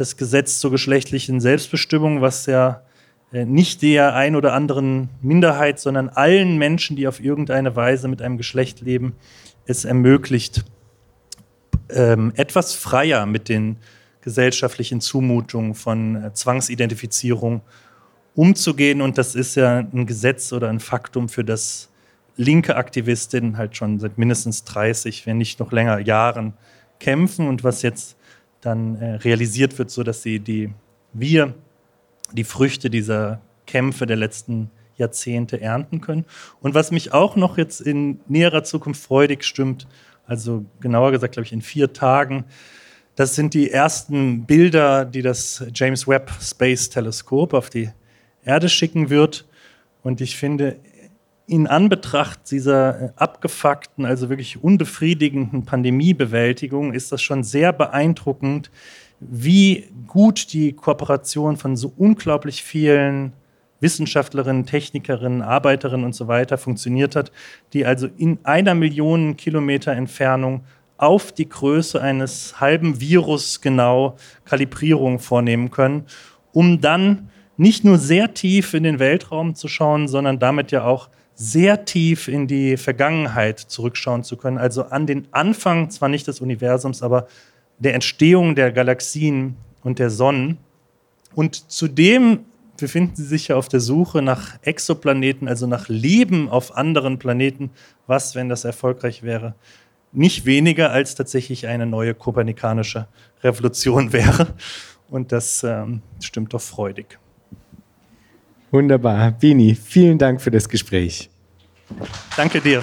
das Gesetz zur geschlechtlichen Selbstbestimmung, was ja äh, nicht der ein oder anderen Minderheit, sondern allen Menschen, die auf irgendeine Weise mit einem Geschlecht leben, es ermöglicht, ähm, etwas freier mit den gesellschaftlichen Zumutungen von äh, Zwangsidentifizierung umzugehen. Und das ist ja ein Gesetz oder ein Faktum, für das linke Aktivistinnen halt schon seit mindestens 30, wenn nicht noch länger Jahren kämpfen und was jetzt dann äh, realisiert wird, so dass sie die wir die Früchte dieser Kämpfe der letzten Jahrzehnte ernten können. Und was mich auch noch jetzt in näherer Zukunft freudig stimmt, also genauer gesagt, glaube ich, in vier Tagen, das sind die ersten Bilder, die das James Webb Space Teleskop auf die Erde schicken wird. Und ich finde, in Anbetracht dieser äh, abgefuckten, also wirklich unbefriedigenden Pandemiebewältigung ist das schon sehr beeindruckend, wie gut die Kooperation von so unglaublich vielen Wissenschaftlerinnen, Technikerinnen, Arbeiterinnen und so weiter funktioniert hat, die also in einer Million Kilometer Entfernung auf die Größe eines halben Virus genau Kalibrierung vornehmen können, um dann nicht nur sehr tief in den Weltraum zu schauen, sondern damit ja auch sehr tief in die Vergangenheit zurückschauen zu können, also an den Anfang zwar nicht des Universums, aber der Entstehung der Galaxien und der Sonnen. Und zudem befinden sie sich ja auf der Suche nach Exoplaneten, also nach Leben auf anderen Planeten. Was, wenn das erfolgreich wäre? Nicht weniger als tatsächlich eine neue kopernikanische Revolution wäre. Und das ähm, stimmt doch freudig. Wunderbar. Bini, vielen Dank für das Gespräch. Danke dir.